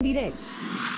direct.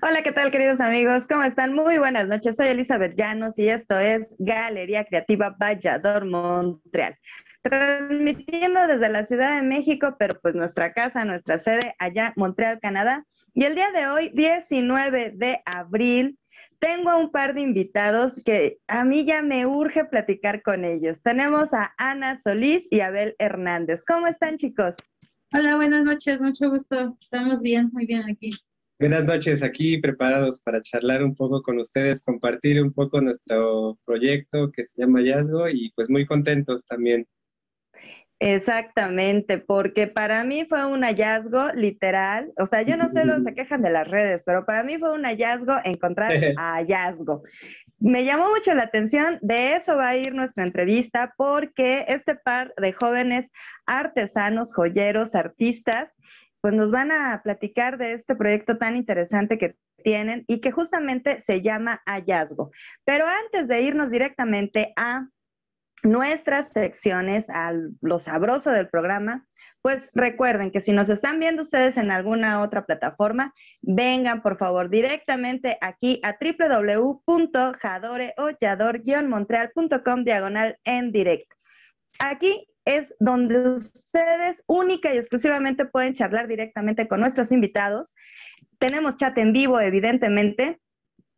Hola, ¿qué tal queridos amigos? ¿Cómo están? Muy buenas noches. Soy Elizabeth Llanos y esto es Galería Creativa Vallador Montreal. Transmitiendo desde la Ciudad de México, pero pues nuestra casa, nuestra sede allá, Montreal, Canadá. Y el día de hoy, 19 de abril, tengo a un par de invitados que a mí ya me urge platicar con ellos. Tenemos a Ana Solís y Abel Hernández. ¿Cómo están chicos? Hola, buenas noches, mucho gusto. Estamos bien, muy bien aquí. Buenas noches, aquí preparados para charlar un poco con ustedes, compartir un poco nuestro proyecto que se llama Hallazgo y pues muy contentos también. Exactamente, porque para mí fue un hallazgo literal, o sea, yo no sé, los se quejan de las redes, pero para mí fue un hallazgo encontrar hallazgo. Me llamó mucho la atención, de eso va a ir nuestra entrevista, porque este par de jóvenes artesanos, joyeros, artistas, pues nos van a platicar de este proyecto tan interesante que tienen y que justamente se llama Hallazgo. Pero antes de irnos directamente a nuestras secciones, a lo sabroso del programa, pues recuerden que si nos están viendo ustedes en alguna otra plataforma, vengan por favor directamente aquí a www.jadore-montreal.com diagonal en directo. Aquí es donde ustedes única y exclusivamente pueden charlar directamente con nuestros invitados. Tenemos chat en vivo, evidentemente.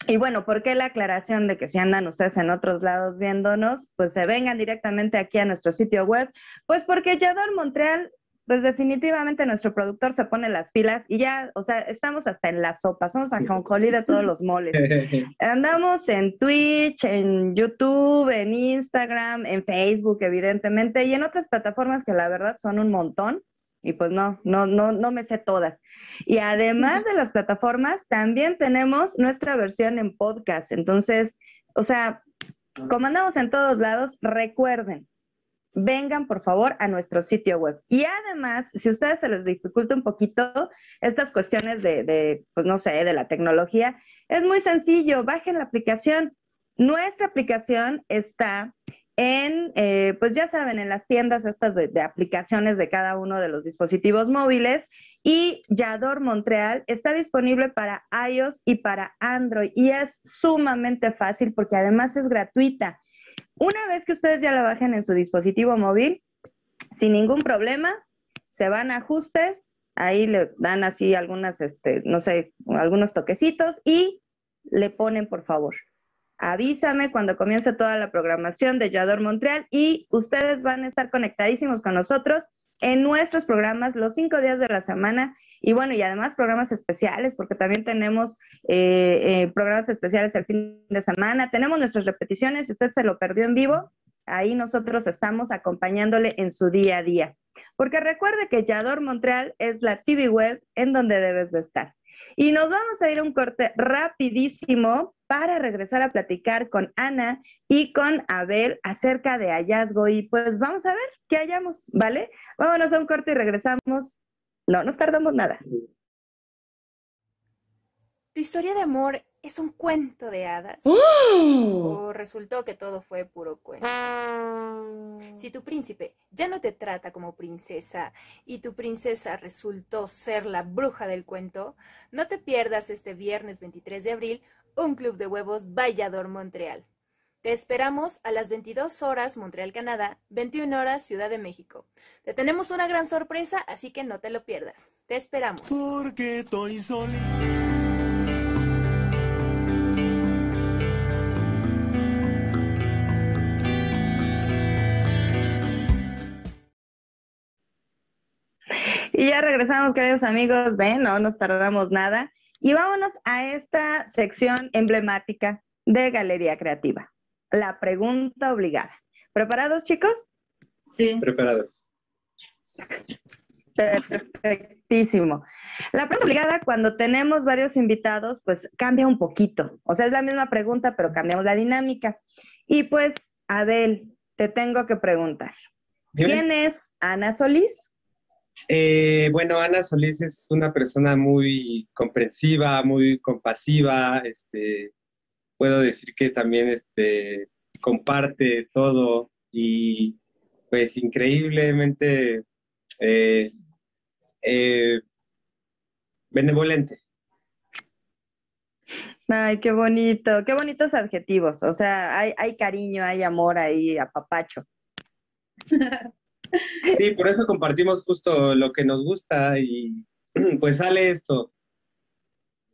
Y bueno, ¿por qué la aclaración de que si andan ustedes en otros lados viéndonos, pues se vengan directamente aquí a nuestro sitio web? Pues porque Yador Montreal pues definitivamente nuestro productor se pone las pilas y ya, o sea, estamos hasta en la sopa, somos a jonjolí de todos los moles. Andamos en Twitch, en YouTube, en Instagram, en Facebook, evidentemente, y en otras plataformas que la verdad son un montón. Y pues no, no, no, no me sé todas. Y además de las plataformas, también tenemos nuestra versión en podcast. Entonces, o sea, como andamos en todos lados, recuerden, vengan por favor a nuestro sitio web. Y además, si a ustedes se les dificulta un poquito estas cuestiones de, pues no sé, de la tecnología, es muy sencillo, bajen la aplicación. Nuestra aplicación está en, eh, pues ya saben, en las tiendas estas de, de, aplicaciones de cada uno de los dispositivos móviles y Yador Montreal está disponible para iOS y para Android y es sumamente fácil porque además es gratuita. Una vez que ustedes ya la bajen en su dispositivo móvil, sin ningún problema, se van a ajustes, ahí le dan así algunas, este, no sé, algunos toquecitos y le ponen, por favor, avísame cuando comience toda la programación de Yador Montreal y ustedes van a estar conectadísimos con nosotros en nuestros programas los cinco días de la semana. Y bueno, y además programas especiales, porque también tenemos eh, eh, programas especiales el fin de semana, tenemos nuestras repeticiones, si usted se lo perdió en vivo, ahí nosotros estamos acompañándole en su día a día. Porque recuerde que Yador Montreal es la TV web en donde debes de estar. Y nos vamos a ir a un corte rapidísimo para regresar a platicar con Ana y con Abel acerca de hallazgo. Y pues vamos a ver qué hallamos, ¿vale? Vámonos a un corte y regresamos. No nos tardamos nada. Tu historia de amor es un cuento de hadas. ¿O resultó que todo fue puro cuento? Si tu príncipe ya no te trata como princesa y tu princesa resultó ser la bruja del cuento, no te pierdas este viernes 23 de abril un club de huevos Vallador Montreal. Te esperamos a las 22 horas Montreal, Canadá, 21 horas Ciudad de México. Te tenemos una gran sorpresa, así que no te lo pierdas. Te esperamos. Porque estoy Y ya regresamos, queridos amigos. Ven, no nos tardamos nada. Y vámonos a esta sección emblemática de Galería Creativa. La pregunta obligada. ¿Preparados, chicos? Sí. Preparados. Perfectísimo. La pregunta obligada cuando tenemos varios invitados, pues cambia un poquito. O sea, es la misma pregunta, pero cambiamos la dinámica. Y pues, Abel, te tengo que preguntar. ¿Quién es Ana Solís? Eh, bueno, Ana Solís es una persona muy comprensiva, muy compasiva, este, puedo decir que también este, comparte todo y pues increíblemente eh, eh, benevolente. Ay, qué bonito, qué bonitos adjetivos. O sea, hay, hay cariño, hay amor ahí, apapacho. Sí, por eso compartimos justo lo que nos gusta y pues sale esto.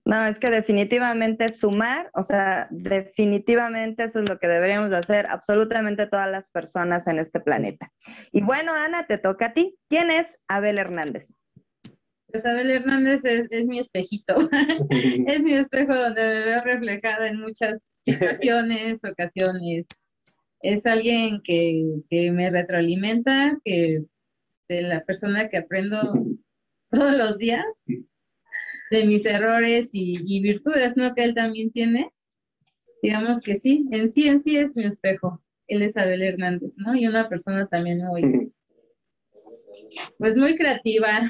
No, es que definitivamente sumar, o sea, definitivamente eso es lo que deberíamos de hacer absolutamente todas las personas en este planeta. Y bueno, Ana, te toca a ti. ¿Quién es Abel Hernández? Pues Abel Hernández es, es mi espejito. es mi espejo donde me veo reflejada en muchas situaciones, ocasiones. Es alguien que, que me retroalimenta, que de la persona que aprendo todos los días, de mis errores y, y virtudes, ¿no? Que él también tiene. Digamos que sí, en sí, en sí es mi espejo. Él es Abel Hernández, ¿no? Y una persona también muy, pues muy creativa.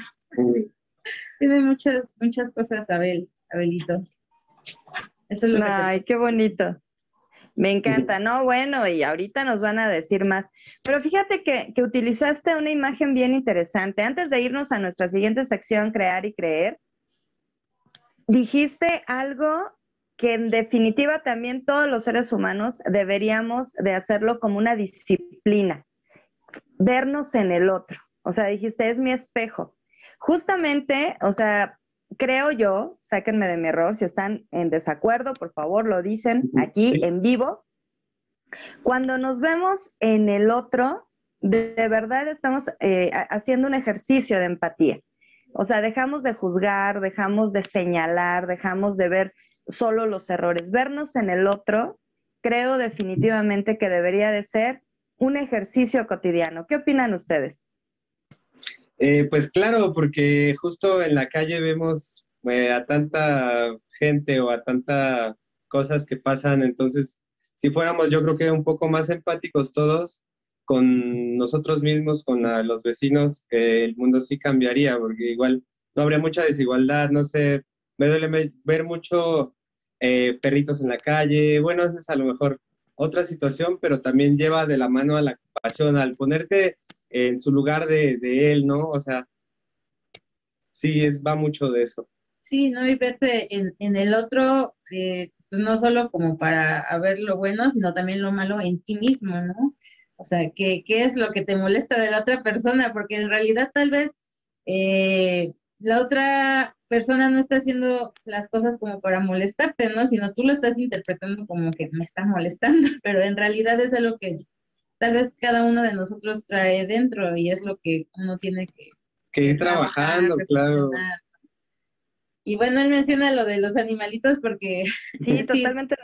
Tiene muchas, muchas cosas, Abel, Abelito. Eso es lo que te- Ay, qué bonito. Me encanta, ¿no? Bueno, y ahorita nos van a decir más. Pero fíjate que, que utilizaste una imagen bien interesante. Antes de irnos a nuestra siguiente sección, crear y creer, dijiste algo que en definitiva también todos los seres humanos deberíamos de hacerlo como una disciplina, vernos en el otro. O sea, dijiste, es mi espejo. Justamente, o sea, creo yo, sáquenme de mi error, si están en desacuerdo, por favor, lo dicen aquí en vivo. Cuando nos vemos en el otro, de, de verdad estamos eh, ha- haciendo un ejercicio de empatía. O sea, dejamos de juzgar, dejamos de señalar, dejamos de ver solo los errores. Vernos en el otro, creo definitivamente que debería de ser un ejercicio cotidiano. ¿Qué opinan ustedes? Eh, pues claro, porque justo en la calle vemos eh, a tanta gente o a tantas cosas que pasan, entonces si fuéramos yo creo que un poco más empáticos todos con nosotros mismos, con los vecinos, eh, el mundo sí cambiaría, porque igual no habría mucha desigualdad, no sé, me duele ver mucho eh, perritos en la calle, bueno, esa es a lo mejor otra situación, pero también lleva de la mano a la compasión, al ponerte en su lugar de, él, ¿no? O sea, sí, es, va mucho de eso. Sí, ¿no? Y verte en, en el otro, eh, pues no solo como para ver lo bueno, sino también lo malo en ti mismo, ¿no? O sea, ¿qué, qué es lo que te molesta de la otra persona? Porque en realidad tal vez eh, la otra persona no está haciendo las cosas como para molestarte, ¿no? Sino tú lo estás interpretando como que me está molestando, pero en realidad es algo que tal vez cada uno de nosotros trae dentro y es lo que uno tiene que Que ir trabajando, claro. Y bueno, él menciona lo de los animalitos porque Sí, totalmente.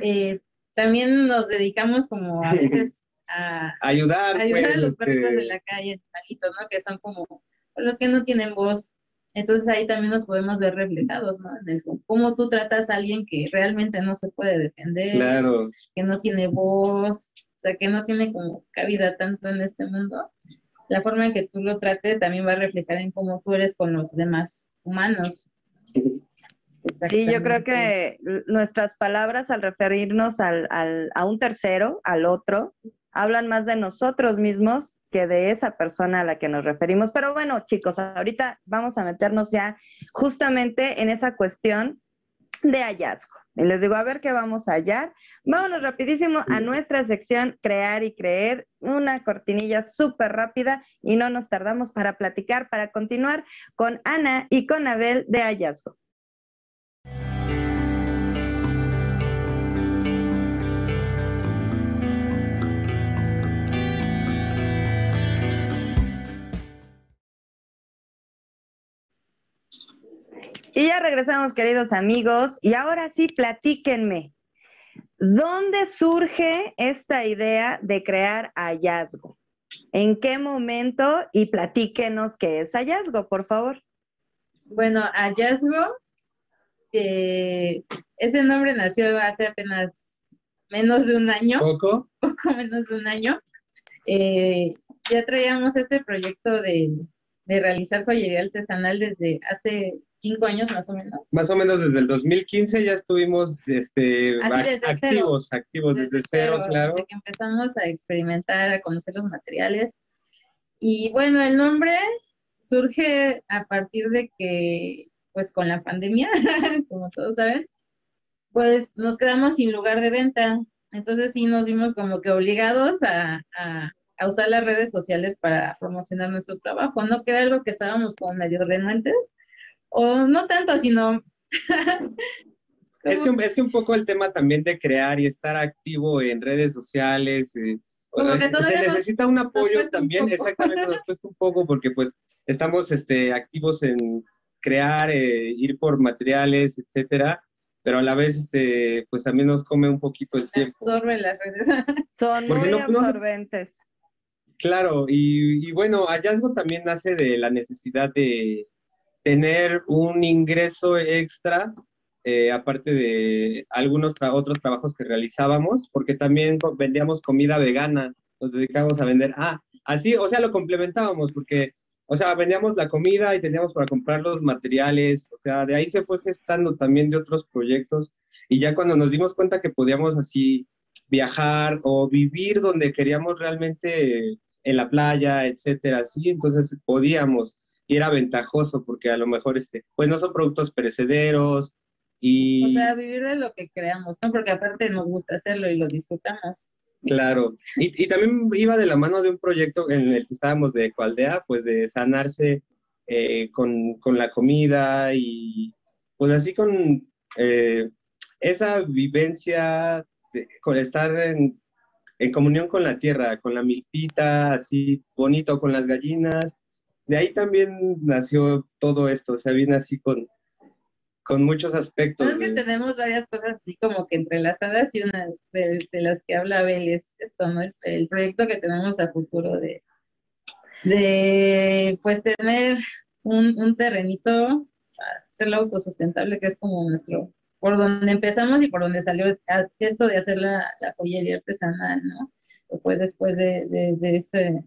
eh, también nos dedicamos como a veces a, Ayudar, a ayudar pues, a los perritos este, de la calle, animalitos, ¿no? Que son como los que no tienen voz. Entonces ahí también nos podemos ver reflejados, ¿no? En el cómo tú tratas a alguien que realmente no se puede defender, claro, que no tiene voz, sea, que no tiene como cabida tanto en este mundo. La forma en que tú lo trates también va a reflejar en cómo tú eres con los demás humanos. Sí, yo creo que nuestras palabras al referirnos al, al- a un tercero, al otro, hablan más de nosotros mismos que de esa persona a la que nos referimos. Pero bueno, chicos, ahorita vamos a meternos ya justamente en esa cuestión de hallazgo. Y les digo, a ver qué vamos a hallar. Vámonos rapidísimo a nuestra sección Crear y Creer, una cortinilla súper rápida y no nos tardamos para platicar, para continuar con Ana y con Abel de hallazgo. Y ya regresamos, queridos amigos, y ahora sí, platíquenme. ¿Dónde surge esta idea de crear hallazgo? ¿En qué momento? Y platíquenos qué es hallazgo, por favor. Bueno, hallazgo, ese nombre nació hace apenas menos de un año. ¿Poco? Poco menos de un año. Eh, ya traíamos este proyecto de, de realizar joyería artesanal desde hace cinco años más o menos. Más o menos desde el 2015 ya estuvimos este, activos, activos desde, cero, claro. Desde que empezamos a experimentar, a conocer los materiales. Y bueno, el nombre surge a partir de que, pues con la pandemia, como todos saben, pues nos quedamos sin lugar de venta. Entonces sí nos vimos como que obligados a a usar las redes sociales para promocionar nuestro trabajo, ¿no? Que era algo que estábamos como medio renuentes, o no tanto, sino... es, que, es que un poco el tema también de crear y estar activo en redes sociales, eh, se necesita un apoyo también, exactamente, nos cuesta un poco porque pues estamos este, activos en crear, eh, ir por materiales, etcétera, pero a la vez, este, pues también nos come un poquito el tiempo. Absorbe las redes. Son muy absorbentes. Claro, y, bueno, hallazgo también nace de la necesidad de tener un ingreso extra, eh, aparte de algunos otros trabajos que realizábamos, porque también vendíamos comida vegana, nos dedicábamos a vender, ah, así, o sea, lo complementábamos, porque, o sea, vendíamos la comida y teníamos para comprar los materiales, o sea, de ahí se fue gestando también de otros proyectos, y ya cuando nos dimos cuenta que podíamos así viajar o vivir donde queríamos realmente en la playa, etcétera, sí, entonces podíamos y era ventajoso porque a lo mejor este, pues no son productos perecederos y... O sea, vivir de lo que creamos, ¿no? Porque aparte nos gusta hacerlo y lo disfrutamos. Claro, y, y también iba de la mano de un proyecto en el que estábamos de Ecualdea, pues de sanarse eh, con, con, la comida y pues así con eh, esa vivencia, de, con estar en, en comunión con la tierra, con la milpita, así bonito, con las gallinas. De ahí también nació todo esto, o sea, viene así con, con muchos aspectos. Es que tenemos varias cosas así como que entrelazadas y una de, las que habla Abel es esto, ¿no? El, proyecto que tenemos a futuro de, de pues tener un, un terrenito, hacerlo autosustentable, que es como nuestro por donde empezamos y por donde salió esto de hacer la, joyería artesanal, ¿no? Fue después de, de, ese,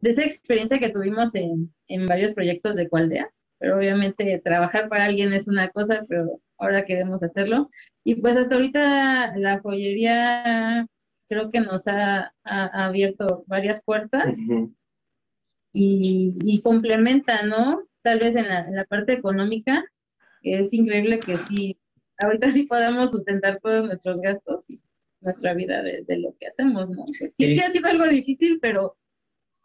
de esa experiencia que tuvimos en, en varios proyectos de Cualdeas, pero obviamente trabajar para alguien es una cosa, pero ahora queremos hacerlo. Y pues hasta ahorita la joyería creo que nos ha, abierto varias puertas y, y, complementa, ¿no? Tal vez en la, en la parte económica, es increíble que sí ahorita sí podemos sustentar todos nuestros gastos y nuestra vida de, lo que hacemos, ¿no? Pues sí, sí, ha sido algo difícil, pero...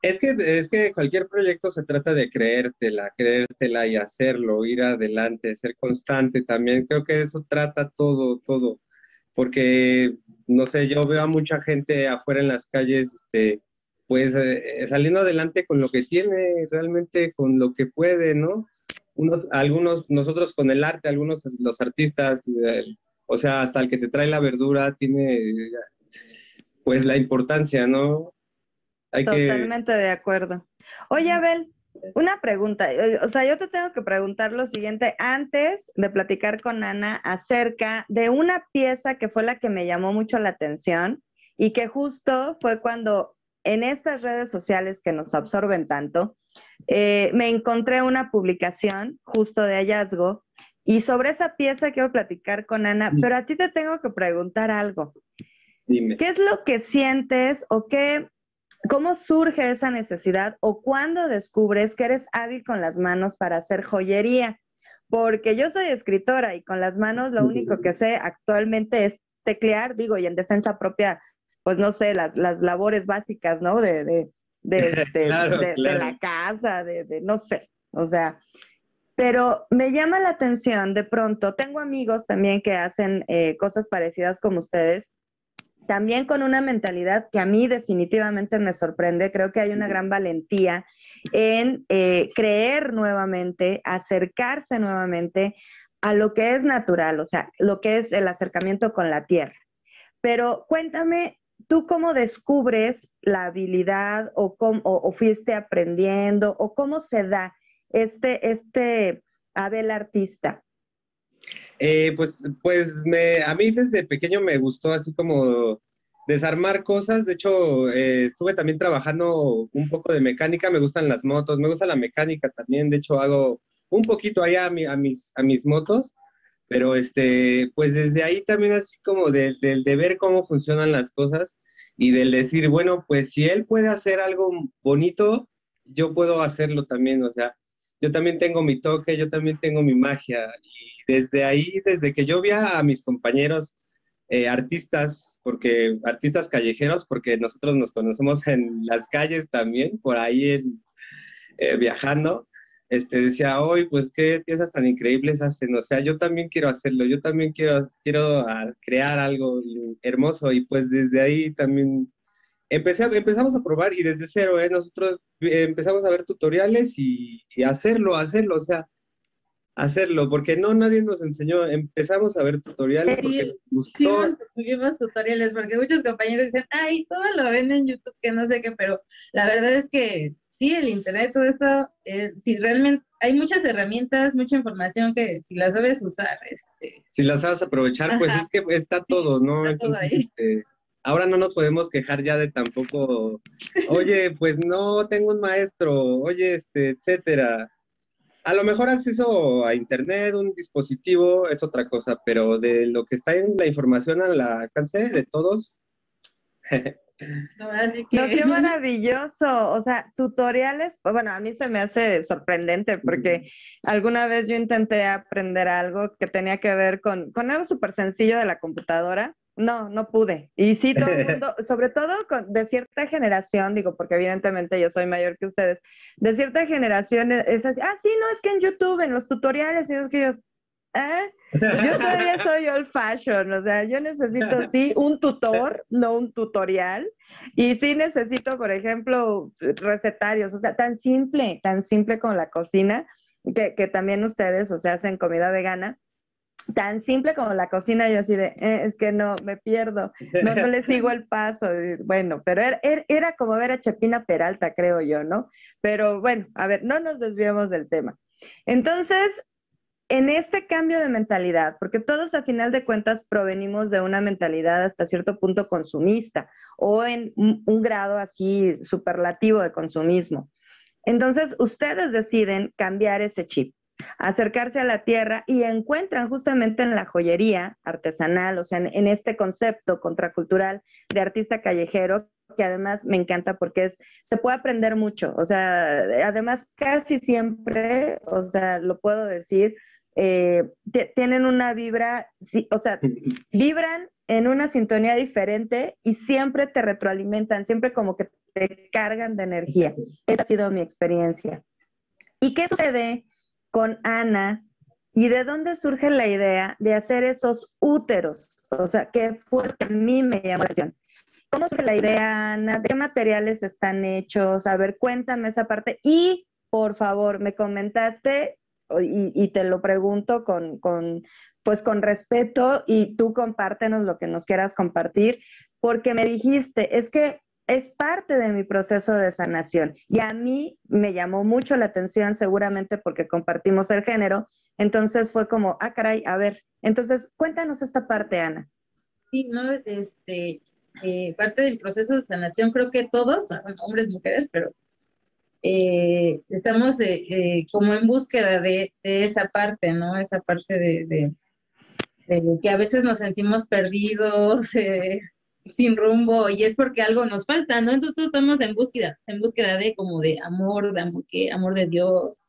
Es que, es que cualquier proyecto se trata de creértela, creértela y hacerlo, ir adelante, ser constante también. Creo que eso trata todo, todo. Porque, no sé, yo veo a mucha gente afuera en las calles, este, pues eh, saliendo adelante con lo que tiene, realmente con lo que puede, ¿no? Unos, algunos, nosotros con el arte, algunos los artistas, o sea, hasta el que te trae la verdura tiene pues la importancia, ¿no? Totalmente de acuerdo. Oye, Abel, una pregunta, o sea, yo te tengo que preguntar lo siguiente antes de platicar con Ana acerca de una pieza que fue la que me llamó mucho la atención y que justo fue cuando en estas redes sociales que nos absorben tanto, eh, me encontré una publicación justo de hallazgo y sobre esa pieza quiero platicar con Ana, pero a ti te tengo que preguntar algo. Dime. ¿Qué es lo que sientes o qué, cómo surge esa necesidad o cuándo descubres que eres hábil con las manos para hacer joyería? Porque yo soy escritora y con las manos lo único que sé actualmente es teclear, digo, y en defensa propia, pues no sé, las, las labores básicas, ¿no? de de, la casa, de, no sé, o sea, pero me llama la atención de pronto, tengo amigos también que hacen eh, cosas parecidas como ustedes, también con una mentalidad que a mí definitivamente me sorprende. Creo que hay una gran valentía en eh, creer nuevamente, acercarse nuevamente a lo que es natural, o sea, lo que es el acercamiento con la tierra. Pero cuéntame, ¿tú cómo descubres la habilidad o, cómo, o, fuiste aprendiendo o cómo se da este, este Abel artista? Eh, pues, pues me, a mí desde pequeño me gustó así como desarmar cosas. De hecho, eh, estuve también trabajando un poco de mecánica. Me gustan las motos, me gusta la mecánica también. De hecho, hago un poquito allá a, a, mis, a mis motos. Pero este, pues desde ahí también así como del de, ver cómo funcionan las cosas y del decir, bueno, pues si él puede hacer algo bonito, yo puedo hacerlo también. O sea, yo también tengo mi toque, yo también tengo mi magia. Y desde ahí, desde que yo vi a mis compañeros eh, artistas, porque artistas callejeros, porque nosotros nos conocemos en las calles también, por ahí eh, viajando. Este, decía, hoy, pues qué piezas tan increíbles hacen, o sea, yo también quiero hacerlo, yo también quiero, quiero ah, crear algo hermoso y pues desde ahí también empecé, empezamos a probar y desde cero, ¿eh? nosotros empezamos a ver tutoriales y, y hacerlo, hacerlo, o sea, hacerlo, porque no, nadie nos enseñó. Empezamos a ver tutoriales porque nos gustó. Sí, tutoriales, porque muchos compañeros dicen, ay, todo lo ven en YouTube, que no sé qué, pero la verdad es que sí, el Internet, todo esto, eh, si realmente hay muchas herramientas, mucha información que si las sabes usar, este... Si las sabes aprovechar, pues es que está todo, ¿no? Entonces, este ahora no nos podemos quejar ya de tampoco, oye, pues no tengo un maestro, oye, este, etcétera a lo mejor acceso a Internet, un dispositivo, es otra cosa, pero de lo que está en la información al alcance de todos. Así que... No, qué maravilloso. O sea, tutoriales, bueno, a mí se me hace sorprendente porque alguna vez yo intenté aprender algo que tenía que ver con, con algo súper sencillo de la computadora no, no pude. Y sí, todo el mundo, sobre todo de cierta generación, digo, porque evidentemente yo soy mayor que ustedes, de cierta generación es así, ah, sí, no, es que en YouTube, en los tutoriales, y es que yo, ¿eh? Yo todavía soy old fashion, o sea, yo necesito sí un tutor, no un tutorial, y sí necesito, por ejemplo, recetarios, o sea, tan simple, tan simple como la cocina, que, que también ustedes, o sea, hacen comida vegana, tan simple como la cocina, yo así de, eh, es que no, me pierdo, no, no le sigo el paso. Bueno, pero era, era, como ver a Chepina Peralta, creo yo, ¿no? Pero bueno, a ver, no nos desviemos del tema. Entonces, en este cambio de mentalidad, porque todos a final de cuentas provenimos de una mentalidad hasta cierto punto consumista o en un grado así superlativo de consumismo. Entonces, ustedes deciden cambiar ese chip acercarse a la tierra y encuentran justamente en la joyería artesanal, o sea, en, este concepto contracultural de artista callejero, que además me encanta porque es, se puede aprender mucho, o sea, además casi siempre, o sea, lo puedo decir, eh, tienen una vibra, o sea, vibran en una sintonía diferente y siempre te retroalimentan, siempre como que te cargan de energía. Esa ha sido mi experiencia. ¿Y qué sucede con Ana y de dónde surge la idea de hacer esos úteros. O sea, qué fue a mí me llamó la atención. ¿Cómo surge la idea, Ana? ¿De qué materiales están hechos? A ver, cuéntame esa parte. Y, por favor, me comentaste, y, te lo pregunto con, con, pues con respeto, y tú compártenos lo que nos quieras compartir, porque me dijiste, es que es parte de mi proceso de sanación. Y a mí me llamó mucho la atención, seguramente porque compartimos el género. Entonces fue como, ah, caray, a ver. Entonces, cuéntanos esta parte, Ana. Sí, no, este, eh, parte del proceso de sanación, creo que todos, hombres, mujeres, pero eh, estamos eh, como en búsqueda de, esa parte, ¿no? Esa parte de, de, que a veces nos sentimos perdidos, sin rumbo y es porque algo nos falta, ¿no? Entonces estamos en búsqueda, en búsqueda de como de amor, de amor, que, amor de Dios,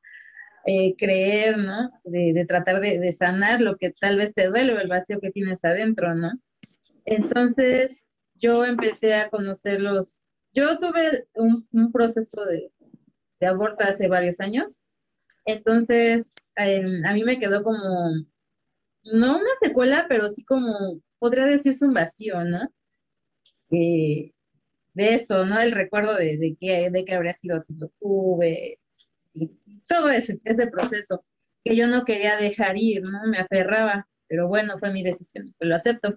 eh, creer, ¿no? De, tratar de, sanar lo que tal vez te duele o el vacío que tienes adentro, ¿no? Entonces yo empecé a conocerlos. Yo tuve un, proceso de, aborto hace varios años, entonces em, a mí me quedó como, no una secuela, pero sí como, podría decirse un vacío, ¿no? De eso, ¿no? El recuerdo de, de, que, de que habría sido si lo tuve, todo ese, ese proceso que yo no quería dejar ir, ¿no? Me aferraba, pero bueno, fue mi decisión, pues lo acepto.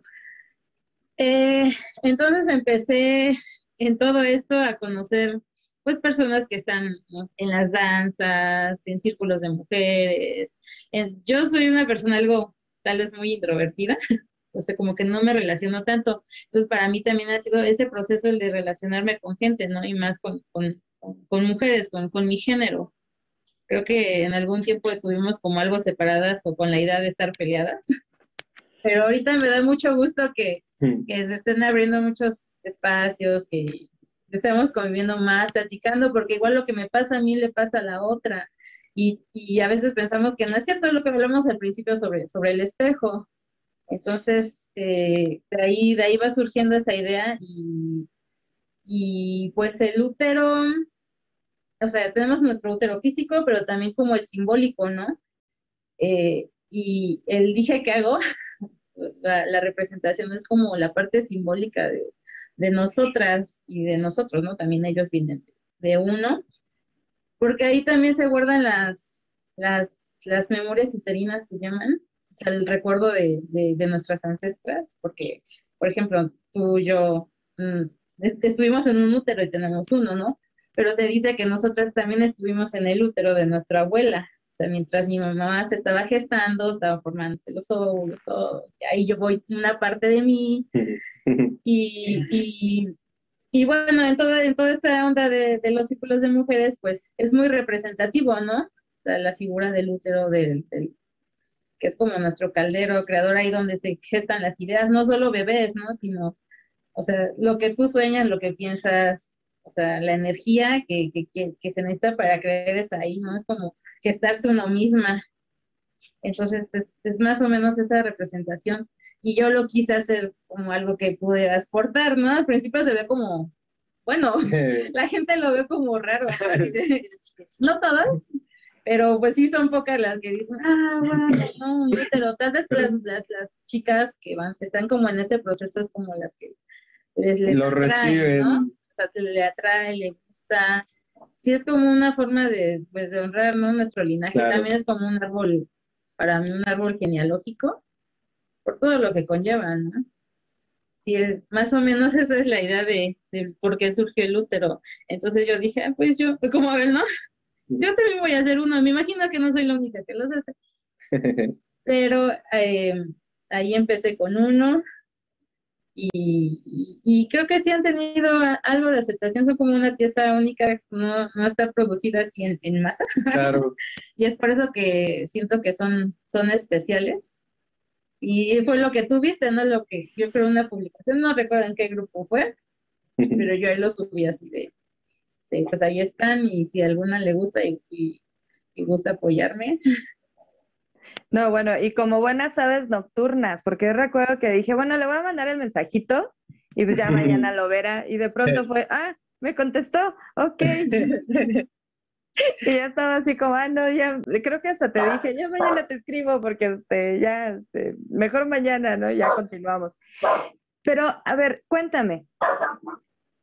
Eh, entonces empecé en todo esto a conocer pues personas que están en las danzas, en círculos de mujeres. yo soy una persona algo tal vez muy introvertida, o sea, como que no me relaciono tanto. Entonces, para mí también ha sido ese proceso de relacionarme con gente, ¿no? Y más con, con, con mujeres, con, con mi género. Creo que en algún tiempo estuvimos como algo separadas o con la idea de estar peleadas. Pero ahorita me da mucho gusto que, que se estén abriendo muchos espacios, que estemos conviviendo más, platicando, porque igual lo que me pasa a mí le pasa a la otra. Y, y, a veces pensamos que no es cierto lo que hablamos al principio sobre, sobre el espejo. Entonces, eh, de, ahí, de ahí va surgiendo esa idea y, y pues el útero, o sea, tenemos nuestro útero físico, pero también como el simbólico, ¿no? Eh, y el dije que hago, la, representación es como la parte simbólica de, de, nosotras y de nosotros, ¿no? También ellos vienen de, uno, porque ahí también se guardan las, las, las memorias uterinas, se llaman, sea, el recuerdo de, de, nuestras ancestras, porque, por ejemplo, tú y yo mm, estuvimos en un útero y tenemos uno, ¿no? Pero se dice que nosotras también estuvimos en el útero de nuestra abuela, sea, mientras mi mamá se estaba gestando, estaba formándose los óvulos, todo, y ahí yo voy una parte de mí. Y, y, y bueno, en toda, en toda esta onda de, de, los círculos de mujeres, pues es muy representativo, ¿no? O sea, la figura del útero, del, del, que es como nuestro caldero creador, ahí donde se gestan las ideas, no solo bebés, ¿no? Sino, o sea, lo que tú sueñas, lo que piensas, o sea, la energía que, que, que, se necesita para creer es ahí, ¿no? Es como gestarse uno misma. Entonces, es, es, más o menos esa representación. Y yo lo quise hacer como algo que pudieras exportar, ¿no? Al principio se ve como, bueno, la gente lo ve como raro, ¿no? todas, pero pues sí son pocas las que dicen, ah, bueno, no, pero tal vez las, las, las, chicas que van, están como en ese proceso es como las que les, les lo reciben. ¿no? sea, le atrae, le gusta. Sí, es como una forma de, pues, de honrar, ¿no? Nuestro linaje. También es como un árbol, para mí, un árbol genealógico, por todo lo que conlleva, ¿no? Sí, más o menos esa es la idea de, por qué surgió el útero. Entonces yo dije, ah, pues yo, como ver, ¿no? Yo también voy a hacer uno. Me imagino que no soy la única que los hace. Pero eh, ahí empecé con uno, y, creo que sí han tenido algo de aceptación, son como una pieza única, no, no está producida así en, masa. Claro. y es por eso que siento que son, son especiales. Y fue lo que tú viste, ¿no? Lo que yo creo una publicación, no recuerdo en qué grupo fue, pero yo ahí lo subí así de, sí, pues ahí están y si alguna le gusta y, y gusta apoyarme, no, bueno, y como buenas aves nocturnas, porque recuerdo que dije, bueno, le voy a mandar el mensajito y pues ya mañana lo verá. Y de pronto fue, ah, me contestó, ok. y ya estaba así como, ah, no, ya, creo que hasta te dije, ya mañana te escribo porque este, ya, este, mejor mañana, ¿no? Ya continuamos. Pero, a ver, cuéntame,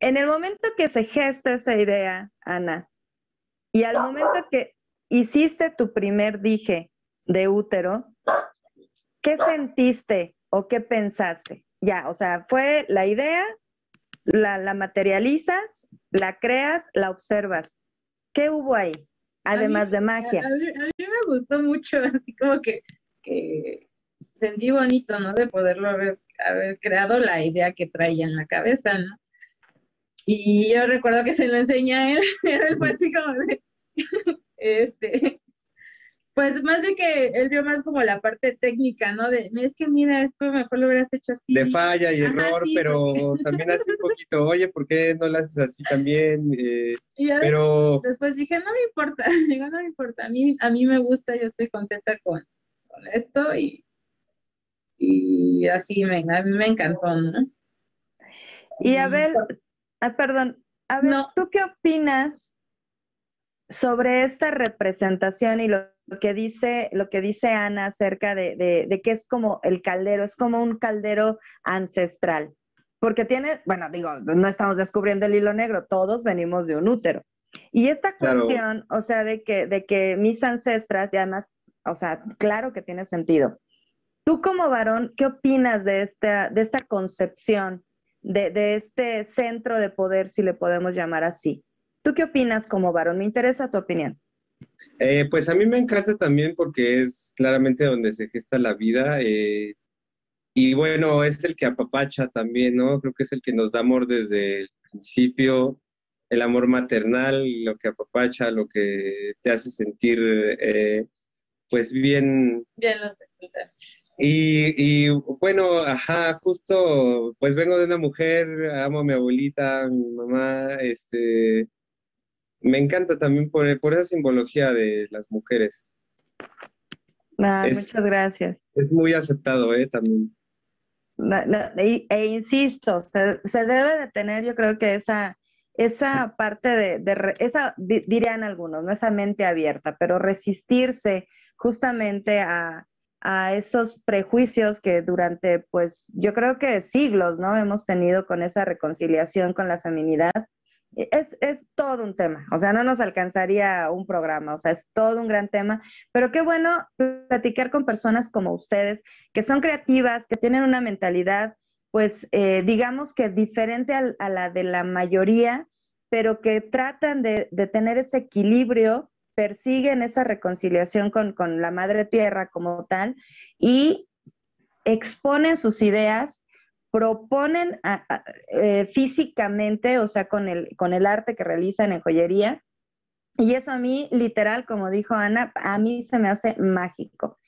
en el momento que se gesta esa idea, Ana, y al momento que hiciste tu primer dije, de útero, ¿qué sentiste o qué pensaste? Ya, o sea, fue la idea, la, materializas, la creas, la observas. ¿Qué hubo ahí? Además de magia. A mí, me gustó mucho, así como que, sentí bonito, ¿no? De poderlo haber, haber creado la idea que traía en la cabeza, ¿no? Y yo recuerdo que se lo enseñé a él, él fue así como de, este, pues más de que él vio más como la parte técnica, ¿no? De, es que mira, esto mejor lo hubieras hecho así. De falla y error, pero también hace un poquito, oye, ¿por qué no lo haces así también? Eh, y pero... después dije, no me importa, digo, no me importa, a mí, a mí me gusta, yo estoy contenta con, con esto y, y así me, a mí me encantó, ¿no? Y a ver, ah, perdón, a ver, ¿tú qué opinas sobre esta representación y lo lo que dice, lo que dice Ana acerca de, de, que es como el caldero, es como un caldero ancestral. porque tiene, bueno, digo, no estamos descubriendo el hilo negro, todos venimos de un útero. Y esta cuestión, o sea, de que, de que mis ancestras, y además, o sea, claro que tiene sentido. Tú como varón, ¿qué opinas de esta, de esta concepción, de, de este centro de poder, si le podemos llamar así? ¿Tú qué opinas como varón? Me interesa tu opinión. Eh, pues a mí me encanta también porque es claramente donde se gesta la vida. Eh, y bueno, es el que apapacha también, ¿no? Creo que es el que nos da amor desde el principio el amor maternal, lo que apapacha, lo que te hace sentir, eh, pues bien. Bien los y, y, bueno, ajá, justo, pues vengo de una mujer, amo a mi abuelita, a mi mamá, este, me encanta también por, por esa simbología de las mujeres. muchas gracias. Es muy aceptado, ¿eh? También. e, insisto, se, se, debe de tener, yo creo que esa, esa parte de, esa, dirían algunos, ¿no? esa mente abierta, pero resistirse justamente a, esos prejuicios que durante, pues, yo creo que siglos, ¿no? Hemos tenido con esa reconciliación con la feminidad. Es, es, todo un tema, o sea, no nos alcanzaría un programa, o sea, es todo un gran tema, pero qué bueno platicar con personas como ustedes, que son creativas, que tienen una mentalidad pues eh, digamos que diferente a, la de la mayoría, pero que tratan de, tener ese equilibrio, persiguen esa reconciliación con, la madre tierra como tal y exponen sus ideas, proponen eh, físicamente, o sea, con el, con el arte que realizan en joyería. Y eso a mí, literal, como dijo Ana, a mí se me hace mágico.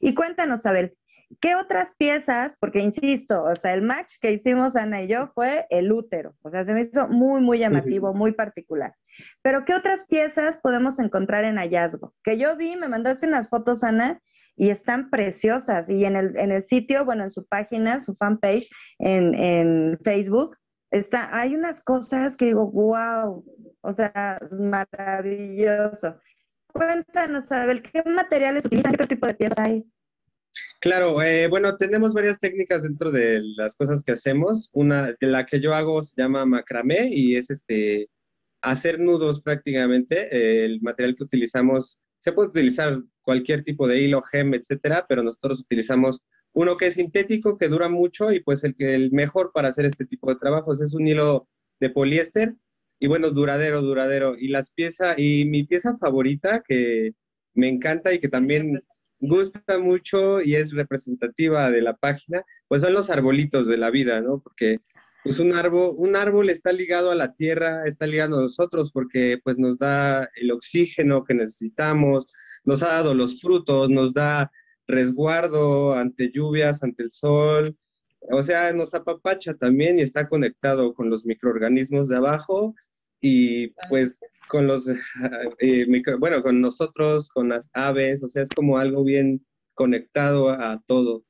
Y cuéntanos, Abel, ¿Qué otras piezas? Porque insisto, o sea, el match que hicimos Ana y yo fue el útero. O sea, se me hizo muy, muy llamativo, muy particular. Pero ¿qué otras piezas podemos encontrar en hallazgo? Que yo vi, me mandaste unas fotos, Ana, y están preciosas. Y en el, en el sitio, bueno, en su página, su fanpage, en, en Facebook, está, hay unas cosas que digo, wow, o sea, maravilloso. Cuéntanos, Abel, ¿qué materiales utilizan? ¿Qué tipo de piezas hay? Claro, eh, bueno, tenemos varias técnicas dentro de las cosas que hacemos. Una de la que yo hago se llama macramé y es este hacer nudos prácticamente. el material que utilizamos se puede utilizar cualquier tipo de hilo, gem, etcétera, pero nosotros utilizamos uno que es sintético, que dura mucho y pues el, el mejor para hacer este tipo de trabajos es un hilo de poliéster y bueno, duradero, duradero. Y las piezas, y mi pieza favorita que me encanta y que también gusta mucho y es representativa de la página, pues son los arbolitos de la vida, ¿no? Porque pues un árbol, un árbol está ligado a la tierra, está ligado a nosotros porque pues nos da el oxígeno que necesitamos, nos ha dado los frutos, nos da resguardo ante lluvias, ante el sol, o sea, nos apapacha también y está conectado con los microorganismos de abajo y pues con los, eh, bueno, con nosotros, con las aves, o sea, es como algo bien conectado a todo.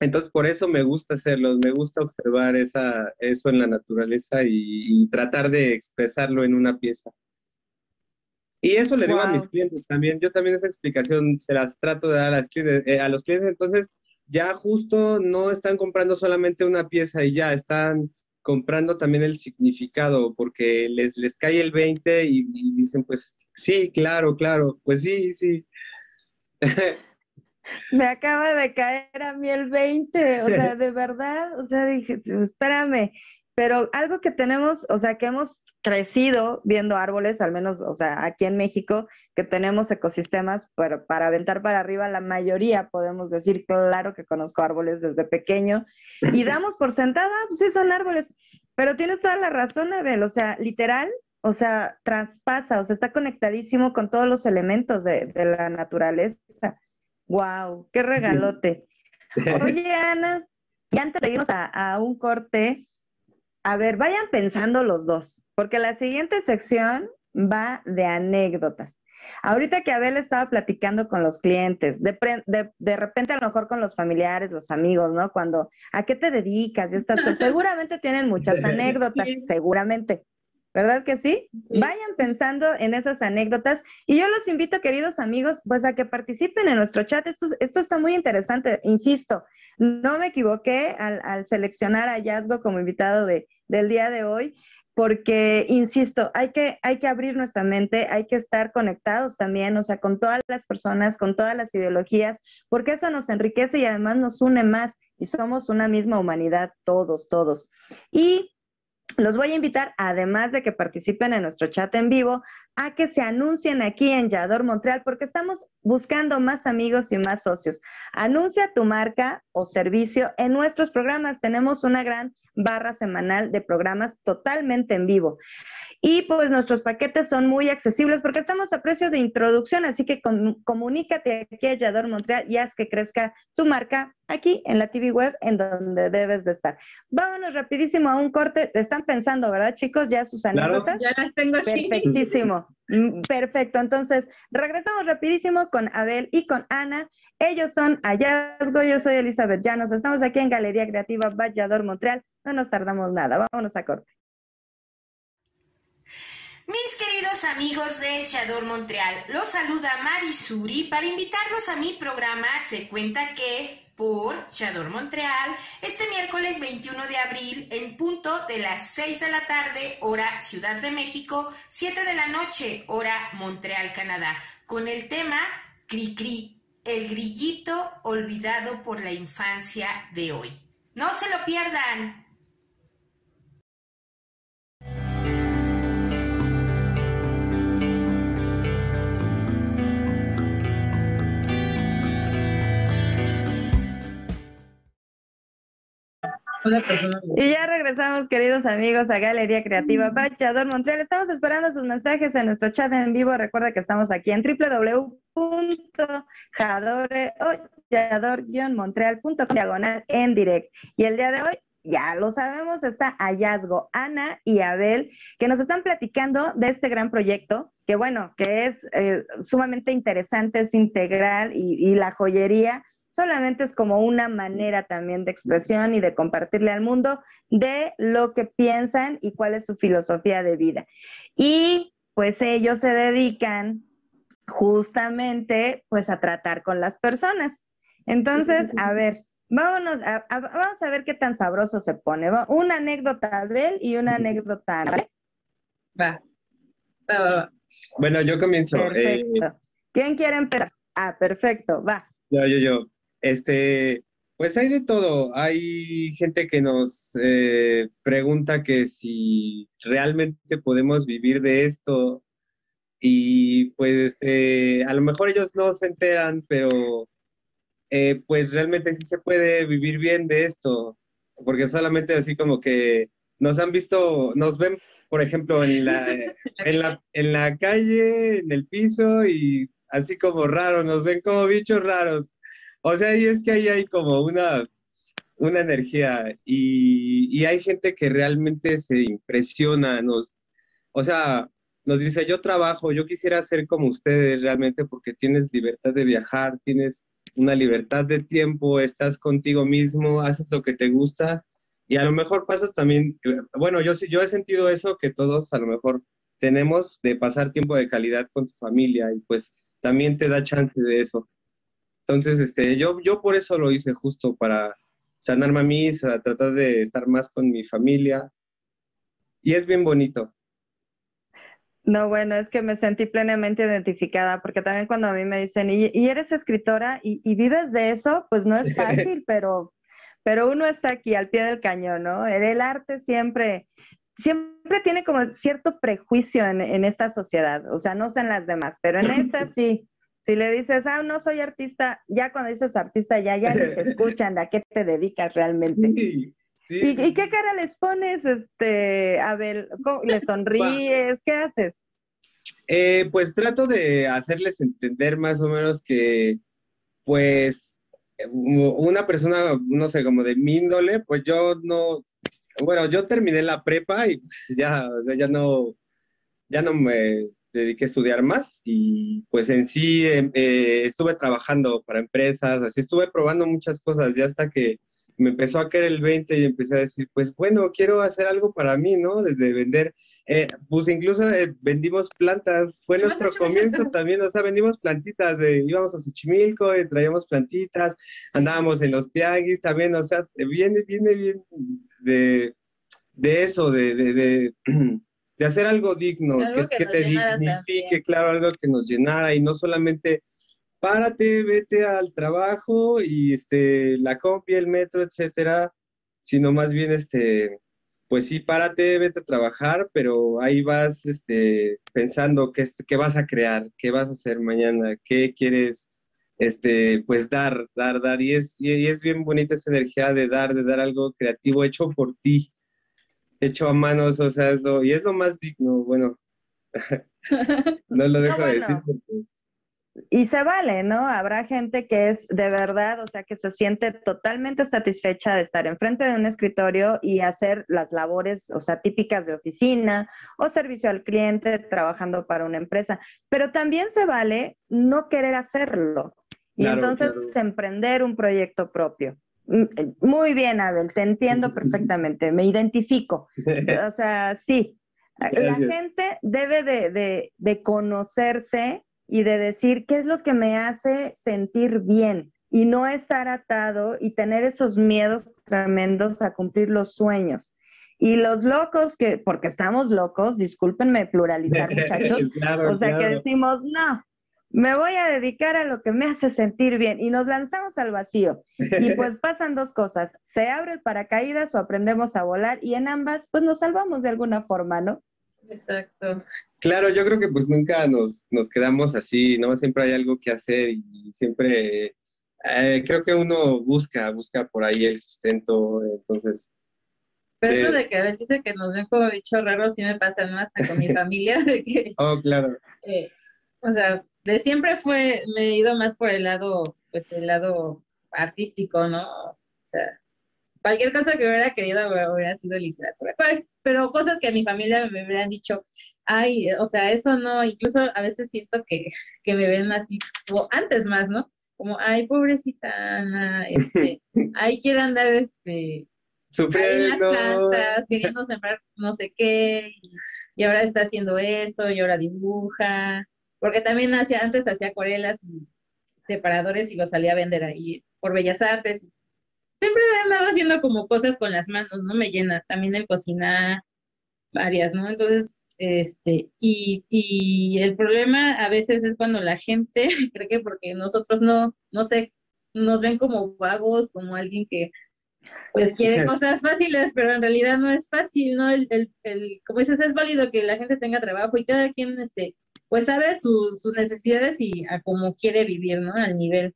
Entonces, por eso me gusta hacerlo, me gusta observar esa, eso en la naturaleza y, tratar de expresarlo en una pieza. Y eso le digo a mis clientes también. Yo también esa explicación se las trato de dar a, las clientes, eh, a los clientes. Entonces, ya justo no están comprando solamente una pieza y ya están comprando también el significado, porque les, les cae el 20 y, dicen, pues sí, claro, claro, pues sí, sí. Me acaba de caer a mí el 20, o sea, de verdad, o sea, dije, espérame, pero algo que tenemos, o sea, que hemos crecido viendo árboles, al menos, o sea, aquí en México, que tenemos ecosistemas, pero para aventar para arriba, la mayoría podemos decir, claro que conozco árboles desde pequeño, y damos por sentada, pues sí son árboles, pero tienes toda la razón, Abel, o sea, literal, o sea, traspasa, o sea, está conectadísimo con todos los elementos de, la naturaleza. ¡Wow! ¡Qué regalote! Oye, Ana, y antes de irnos a un corte, a ver, vayan pensando los dos, porque la siguiente sección va de anécdotas. Ahorita que Abel estaba platicando con los clientes, de, repente a lo mejor con los familiares, los amigos, ¿no? Cuando, ¿a qué te dedicas? Y estas cosas, seguramente tienen muchas anécdotas, seguramente. ¿Verdad que sí? Vayan pensando en esas anécdotas y yo los invito, queridos amigos, pues a que participen en nuestro chat. Esto, esto está muy interesante, insisto, no me equivoqué al, seleccionar a Hallazgo como invitado de, del día de hoy porque, insisto, hay que, hay que abrir nuestra mente, hay que estar conectados también, o sea, con todas las personas, con todas las ideologías, porque eso nos enriquece y además nos une más y somos una misma humanidad, todos, todos. Y los voy a invitar, además de que participen en nuestro chat en vivo, a que se anuncien aquí en Yador Montreal, porque estamos buscando más amigos y más socios. Anuncia tu marca o servicio en nuestros programas. Tenemos una gran barra semanal de programas totalmente en vivo. Y pues nuestros paquetes son muy accesibles porque estamos a precio de introducción, así que comunícate aquí a Yador Montreal y haz que crezca tu marca aquí en la TV web en donde debes de estar. Vámonos rapidísimo a un corte. Están pensando, ¿verdad, chicos? Ya sus anécdotas. ya las tengo aquí. Perfectísimo. Mm, perfecto. Entonces, regresamos rapidísimo con Abel y con Ana. Ellos son Hallazgo. Yo soy Elizabeth Llanos. Estamos aquí en Galería Creativa Vallador Montreal. No nos tardamos nada. Vámonos a corte. Mis queridos amigos de Echador Montreal, los saluda Marisuri para invitarlos a mi programa Se cuenta que por Chador Montreal este miércoles 21 de abril en punto de las 6 de la tarde hora Ciudad de México, 7 de la noche hora Montreal, Canadá, con el tema Cri el grillito olvidado por la infancia de hoy. No se lo pierdan. Y ya regresamos, queridos amigos, a Galería Creativa Bachador Montreal. Estamos esperando sus mensajes en nuestro chat en vivo. Recuerda que estamos aquí en www.jador-montreal.com diagonal en direct. Y el día de hoy ya lo sabemos, está hallazgo Ana y Abel, que nos están platicando de este gran proyecto, que bueno, que es eh, sumamente interesante, es integral y la joyería solamente es como una manera también de expresión y de compartirle al mundo de lo que piensan y cuál es su filosofía de vida. Y pues ellos se dedican justamente pues a tratar con las personas. Entonces, a ver, vámonos a, vamos a ver qué tan sabroso se pone. Una anécdota Abel y una anécdota Va. Va, Bueno, yo comienzo. Eh, ¿Quién quiere empezar? Ah, perfecto, va. Yo, yo, yo. Este, pues hay de todo. Hay gente que nos eh, pregunta que si realmente podemos vivir de esto. Y pues este, a lo mejor ellos no se enteran, pero eh, pues realmente sí se puede vivir bien de esto, porque solamente así como que nos han visto, nos ven, por ejemplo, en la, en la, en la calle, en el piso y así como raros, nos ven como bichos raros o sea, y es que ahí hay como una, una energía y, hay gente que realmente se impresiona, nos, o sea, nos dice, yo trabajo, yo quisiera ser como ustedes realmente porque tienes libertad de viajar, tienes una libertad de tiempo, estás contigo mismo, haces lo que te gusta y a lo mejor pasas también, bueno, yo sí, yo he sentido eso que todos a lo mejor tenemos de pasar tiempo de calidad con tu familia y pues también te da chance de eso. Entonces, este, yo, yo por eso lo hice justo para sanarme a mí, a tratar de estar más con mi familia. Y es bien bonito. No, bueno, es que me sentí plenamente identificada, porque también cuando a mí me dicen, ¿y, eres escritora y, vives de eso? Pues no es fácil, pero, pero uno está aquí al pie del cañón, ¿no? El, arte siempre, siempre tiene como cierto prejuicio en, en, esta sociedad, o sea, no sé en las demás, pero en esta sí. Si le dices, ah, no soy artista, ya cuando dices artista, ya, ya te escuchan a qué te dedicas realmente. Sí, ¿Y, qué cara les pones, este, a ver, ¿le sonríes? ¿Qué haces? Eh, pues trato de hacerles entender más o menos que, pues, una persona, no sé, como de mi índole, pues yo no, bueno, yo terminé la prepa y pues ya, o sea, ya no, ya no me dediqué a estudiar más y pues en sí em, eh, estuve trabajando para empresas, así estuve probando muchas cosas ya hasta que me empezó a caer el 20 y empecé a decir, pues bueno, quiero hacer algo para mí, ¿no? Desde vender, eh, pues incluso eh, vendimos plantas, fue nuestro comienzo también, o sea, vendimos plantitas, de, íbamos a Xochimilco y traíamos plantitas, andábamos en los tianguis también, o sea, viene, viene bien de, de eso, de, de, de, de, hacer algo digno, que, que, te dignifique, claro, algo que nos llenara y no solamente párate, vete al trabajo y este, la compi, el metro, etcétera, sino más bien, este, pues sí, párate, vete a trabajar, pero ahí vas este, pensando qué, qué vas a crear, qué vas a hacer mañana, qué quieres este, pues dar, dar, dar. Y es, y es bien bonita esa energía de dar, de dar algo creativo hecho por ti, hecho a manos, o sea, es lo, y es lo más digno, bueno, no lo dejo de decir porque y se vale, ¿no? Habrá gente que es de verdad, o sea, que se siente totalmente satisfecha de estar enfrente de un escritorio y hacer las labores, o sea, típicas de oficina o servicio al cliente trabajando para una empresa. Pero también se vale no querer hacerlo y entonces emprender un proyecto propio. Mm, muy bien, Abel, te entiendo perfectamente, me identifico. O sea, sí, la gente debe de, de, de conocerse y de decir qué es lo que me hace sentir bien y no estar atado y tener esos miedos tremendos a cumplir los sueños. Y los locos que, porque estamos locos, discúlpenme pluralizar muchachos, o sea que decimos, no, me voy a dedicar a lo que me hace sentir bien y nos lanzamos al vacío. Y pues pasan dos cosas, se abre el paracaídas o aprendemos a volar y en ambas pues nos salvamos de alguna forma, ¿no? Exacto. Claro, yo creo que pues nunca nos, nos quedamos así, ¿no? Siempre hay algo que hacer y siempre eh, creo que uno busca, busca por ahí el sustento, entonces... Pero eso eh, de que él dice que nos ven como bichos raros sí me pasa, ¿no? Hasta con mi familia, de que... Oh, claro. Eh, o sea, de siempre fue, me he ido más por el lado, pues el lado artístico, ¿no? O sea, cualquier cosa que hubiera querido hubiera sido literatura, pero cosas que a mi familia me hubieran dicho, ay, o sea, eso no, incluso a veces siento que, que me ven así, o antes más, ¿no? Como, ay, pobrecita Ana, este, ay, quiere andar, este, sufriendo. las plantas, queriendo sembrar no sé qué, y, ahora está haciendo esto, y ahora dibuja, porque también hacía, antes hacía acuarelas y separadores y los salía a vender ahí por Bellas Artes, siempre he andado haciendo como cosas con las manos, ¿no? Me llena también el cocinar, varias, ¿no? Entonces, este, y, y el problema a veces es cuando la gente cree que porque nosotros no, no sé, nos ven como vagos, como alguien que pues quiere cosas fáciles, pero en realidad no es fácil, ¿no? El, el, el, como dices, es válido que la gente tenga trabajo y cada quien, este, pues sabe sus necesidades y a cómo quiere vivir, ¿no? Al nivel.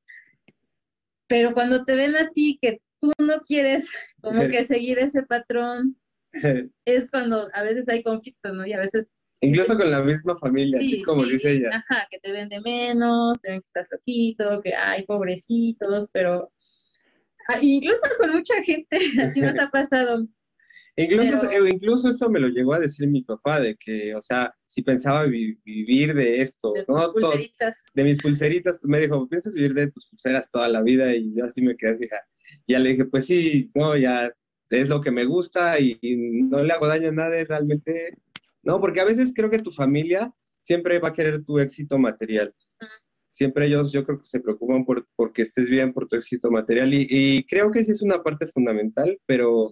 Pero cuando te ven a ti que tú no quieres como que seguir ese patrón, es cuando a veces hay conflictos, ¿no? Y a veces... Incluso con la misma familia, así como dice ella. Ajá, que te ven de menos, te ven que estás loquito, que hay pobrecitos, pero ah, incluso con mucha gente así nos ha pasado. Incluso, incluso eso me lo llegó a decir mi papá, de que, o sea, si pensaba vivir de esto, de ¿no? Pulseritas. de mis pulseritas, me dijo, ¿piensas vivir de tus pulseras toda la vida? Y yo así me quedé así, ya le dije, pues sí, no, ya es lo que me gusta y, no le hago daño a nadie realmente. No, porque a veces creo que tu familia siempre va a querer tu éxito material. Siempre ellos, yo creo que se preocupan por porque estés bien, por tu éxito material. Y, creo que sí es una parte fundamental, pero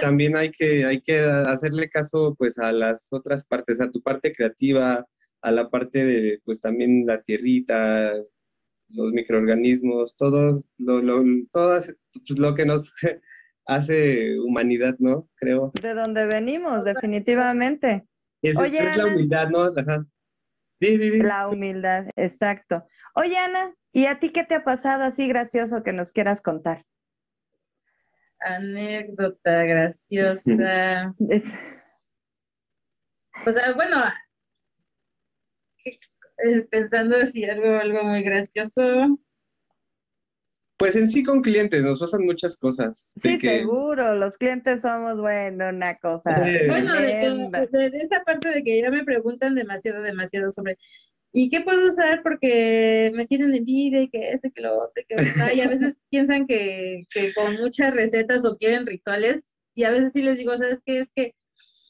también hay que, hay que hacerle caso pues a las otras partes, a tu parte creativa, a la parte de pues también la tierrita, los microorganismos, todos, lo, lo, todas, pues, lo que nos hace humanidad, ¿no? Creo. De donde venimos, definitivamente. Es, es la humildad, ¿no? Ajá. Sí, sí, sí. La humildad, exacto. Oye, Ana, ¿y a ti qué te ha pasado así gracioso que nos quieras contar? Anécdota graciosa. o sea, bueno, eh, pensando si algo, algo muy gracioso. Pues en sí con clientes nos pasan muchas cosas. Sí, seguro, los clientes somos, bueno, una cosa. bueno, de, esa parte de que ya me preguntan demasiado, demasiado sobre, ¿y qué puedo usar? Porque me tienen envidia y que este, que lo otro, que y a veces piensan que, que con muchas recetas o quieren rituales, y a veces sí les digo, ¿sabes qué? Es que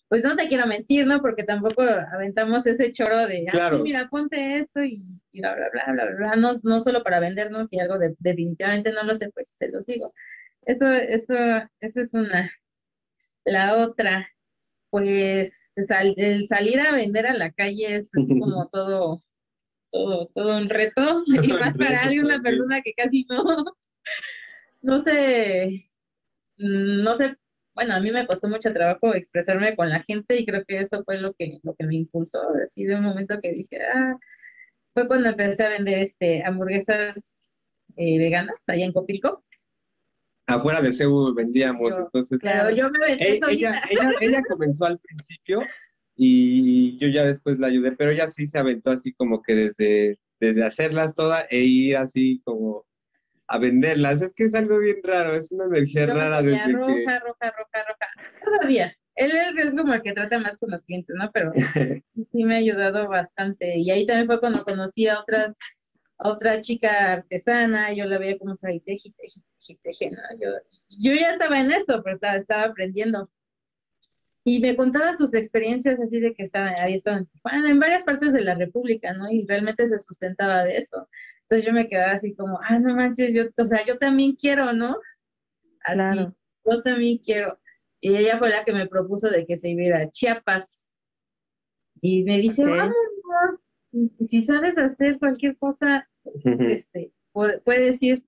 pues no te quiero mentir, ¿no? Porque tampoco aventamos ese choro de, ah, sí, mira, ponte esto y, bla, bla, bla, bla, bla, no, no solo para vendernos y algo de, definitivamente no lo sé, pues se los digo. Eso, eso, eso es una. La otra, pues el salir a vender a la calle es como todo, todo, todo un reto, y más para alguien, una persona que casi no, no sé, no sé bueno, a mí me costó mucho trabajo expresarme con la gente y creo que eso fue lo que, lo que me impulsó, así de un momento que dije, ah, fue cuando empecé a vender este, hamburguesas eh, veganas allá en Copilco. Afuera de Seúl vendíamos, entonces. Claro, yo me vendí ella, ella, ella, ella comenzó al principio y yo ya después la ayudé, pero ella sí se aventó así como que desde, desde hacerlas todas e ir así como a venderlas. Es que es algo bien raro, es una energía rara desde roja, roja, roja, roja, Todavía. Él es como el que trata más con los clientes, ¿no? Pero sí me ha ayudado bastante. Y ahí también fue cuando conocí a otras, a otra chica artesana, yo la veía como se teje, teje, teje, teje, ¿no? Yo, yo ya estaba en esto, pero estaba, estaba aprendiendo. Y me contaba sus experiencias así de que estaba, ahí estaba en en varias partes de la República, ¿no? Y realmente se sustentaba de eso. Entonces yo me quedaba así como, ah, no manches, yo, o sea, yo también quiero, ¿no? Así, yo también quiero. Y ella fue la que me propuso de que se iba a Chiapas. Y me dice, vámonos, si sabes hacer cualquier cosa, este, puedes ir.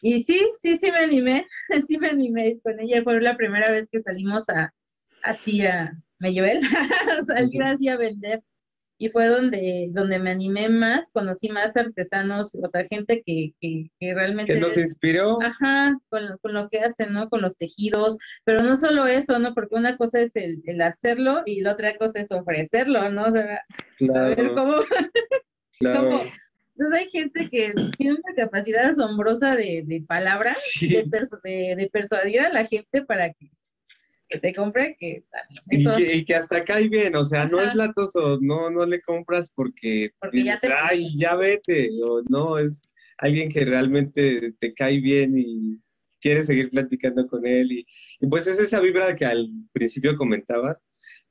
Y sí, sí, sí me animé, sí me animé con ella. Fue la primera vez que salimos a, así a, me llevé, salir así a vender y fue donde, donde me animé más, conocí más artesanos, o sea, gente que, que, que realmente... Que nos inspiró. Ajá, con, con, lo que hacen, ¿no? Con los tejidos, pero no solo eso, ¿no? Porque una cosa es el, el hacerlo y la otra cosa es ofrecerlo, ¿no? O sea, claro. a ver cómo... claro. Entonces hay gente que tiene una capacidad asombrosa de, de palabras, de, de, de, persuadir a la gente para que que te compre, que y, que hasta cae bien, o sea, no es latoso, no, no le compras porque, dices, ya ay, ya vete, o no, es alguien que realmente te cae bien y quiere seguir platicando con él, y, pues es esa vibra que al principio comentabas,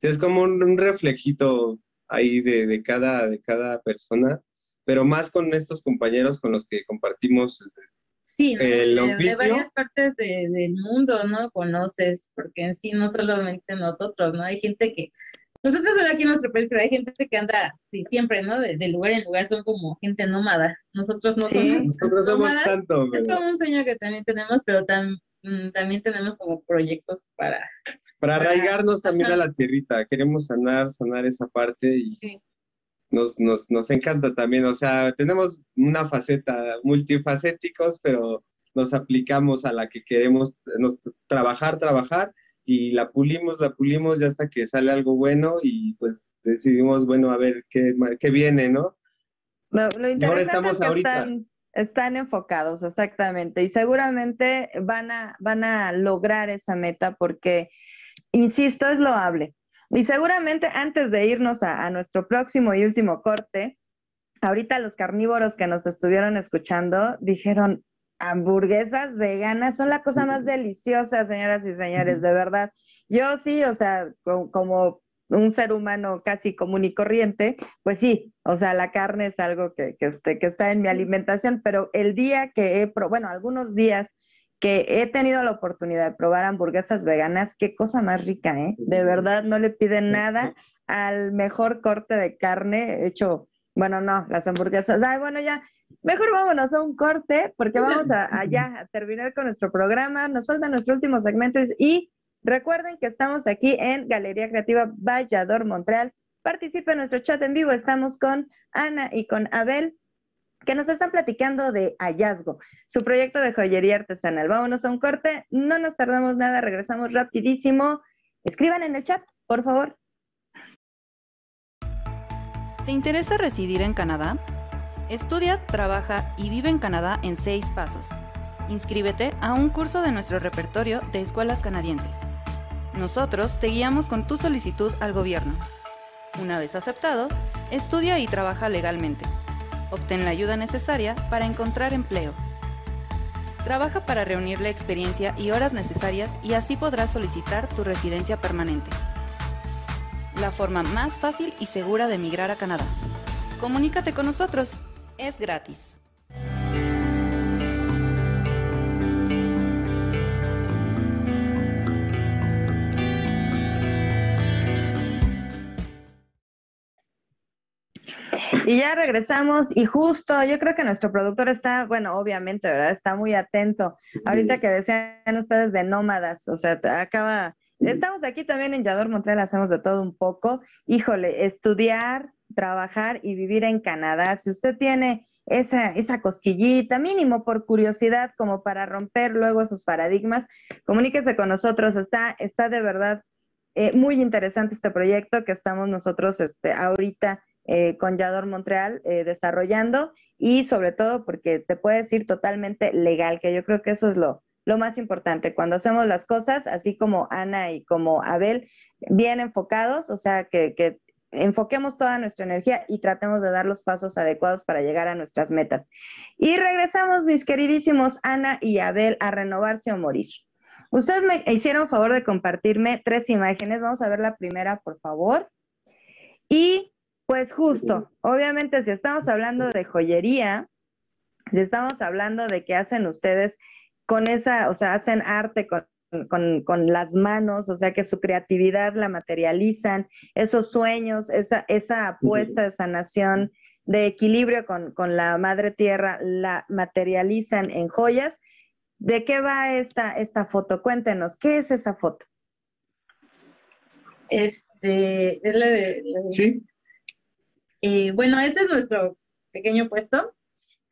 es como un, reflejito ahí de, de, cada, de cada persona, pero más con estos compañeros con los que compartimos Sí, de, varias partes del mundo, ¿no? Conoces, porque en sí no solamente nosotros, ¿no? Hay gente que, nosotros ahora aquí en nuestro país, pero hay gente que anda, sí, siempre, ¿no? De, lugar en lugar son como gente nómada. Nosotros no somos. Nosotros somos tanto. Es como un sueño que también tenemos, pero mm, también tenemos como proyectos para. Para, arraigarnos también a la tierrita. Queremos sanar, sanar esa parte y. Sí nos, nos, nos encanta también, o sea, tenemos una faceta multifacéticos, pero nos aplicamos a la que queremos nos, trabajar, trabajar y la pulimos, la pulimos ya hasta que sale algo bueno y pues decidimos, bueno, a ver qué, qué viene, ¿no? Lo, interesante estamos es que Están, están, enfocados, exactamente, y seguramente van a, van a lograr esa meta porque, insisto, es loable. Y seguramente antes de irnos a, nuestro próximo y último corte, ahorita los carnívoros que nos estuvieron escuchando dijeron, hamburguesas veganas son la cosa más deliciosa, señoras y señores, de verdad. Yo sí, o sea, como, un ser humano casi común y corriente, pues sí, o sea, la carne es algo que, que, este, que está en mi alimentación, pero el día que he, bueno, algunos días que he tenido la oportunidad de probar hamburguesas veganas, qué cosa más rica, ¿eh? De verdad, no le piden nada al mejor corte de carne hecho, bueno, no, las hamburguesas, ay, bueno, ya, mejor vámonos a un corte porque vamos a, allá a terminar con nuestro programa, nos falta nuestro último segmento y recuerden que estamos aquí en Galería Creativa Vallador, Montreal. Participe en nuestro chat en vivo, estamos con Ana y con Abel que nos están platicando de Hallazgo, su proyecto de joyería artesanal. Vámonos a un corte, no nos tardamos nada, regresamos rapidísimo. Escriban en el chat, por favor. ¿Te interesa residir en Canadá? Estudia, trabaja y vive en Canadá en seis pasos. Inscríbete a un curso de nuestro repertorio de escuelas canadienses. Nosotros te guiamos con tu solicitud al gobierno. Una vez aceptado, Estudia y trabaja legalmente. Obtén la ayuda necesaria para encontrar empleo. Trabaja para reunir la experiencia y horas necesarias y así podrás solicitar tu residencia permanente. La forma más fácil y segura de emigrar a Canadá. Comunícate con nosotros. Es gratis. Y ya regresamos y justo, yo creo que nuestro productor está, bueno, obviamente, ¿verdad? Está muy atento. Ahorita que decían ustedes de nómadas, o sea, acaba, estamos aquí también en Yador Montreal, hacemos de todo un poco. Híjole, estudiar, trabajar y vivir en Canadá. Si usted tiene esa, esa cosquillita, mínimo por curiosidad, como para romper luego esos paradigmas, comuníquese con nosotros. Está, está de verdad eh, muy interesante este proyecto que estamos nosotros este, ahorita eh, con Yador Montreal eh, desarrollando y sobre todo porque te puedes ir totalmente legal, que yo creo que eso es lo, lo más importante. Cuando hacemos las cosas, así como Ana y como Abel, bien enfocados, o sea, que, que enfoquemos toda nuestra energía y tratemos de dar los pasos adecuados para llegar a nuestras metas. Y regresamos, mis queridísimos Ana y Abel, a renovarse o morir. Ustedes me hicieron favor de compartirme tres imágenes. Vamos a ver la primera, por favor. Y pues justo, obviamente si estamos hablando de joyería, si estamos hablando de que hacen ustedes con esa, o sea, hacen arte con, las manos, o sea, que su creatividad la materializan, esos sueños, esa, esa apuesta de sanación, de equilibrio con, con la madre tierra, la materializan en joyas. ¿De qué va esta, esta foto? Cuéntenos, ¿qué es esa foto? Este, es la de... Sí. Eh, bueno, este es nuestro pequeño puesto.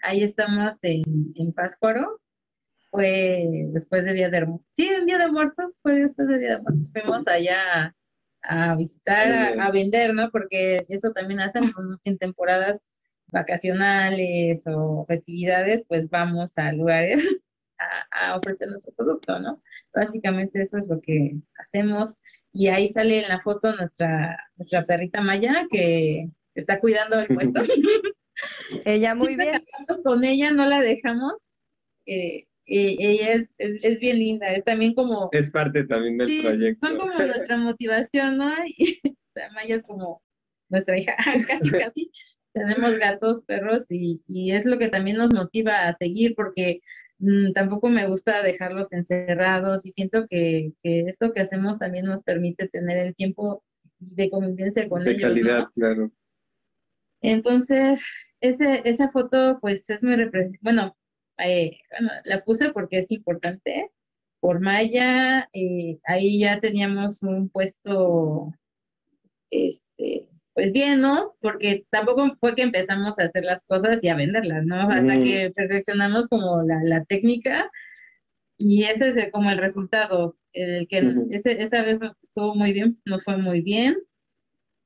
Ahí estamos en, en Páscuaro. Fue después de Día de Muertos. Sí, el Día de Muertos fue después de Día de Muertos. Fuimos allá a, visitar, a, vender, ¿no? Porque eso también hacen en temporadas vacacionales o festividades, pues vamos a lugares a, a, ofrecer nuestro producto, ¿no? Básicamente eso es lo que hacemos. Y ahí sale en la foto nuestra, nuestra perrita Maya, que está cuidando el puesto. ella muy bien. Con ella no la dejamos. Eh, eh, ella es, es, bien linda, es también como... Es parte también del proyecto. Son como nuestra motivación, ¿no? o sea, Maya es como nuestra hija, casi, casi. Tenemos gatos, perros y, y, es lo que también nos motiva a seguir porque mm, tampoco me gusta dejarlos encerrados y siento que, que, esto que hacemos también nos permite tener el tiempo de convivencia con ellos. De calidad, claro. Entonces, ese, esa foto pues es muy bueno, eh, bueno, la puse porque es importante. Por Maya, eh, ahí ya teníamos un puesto, este, pues bien, ¿no? Porque tampoco fue que empezamos a hacer las cosas y a venderlas, ¿no? Hasta que perfeccionamos como la, la, técnica y ese es como el resultado, el que ese, esa vez estuvo muy bien, nos fue muy bien.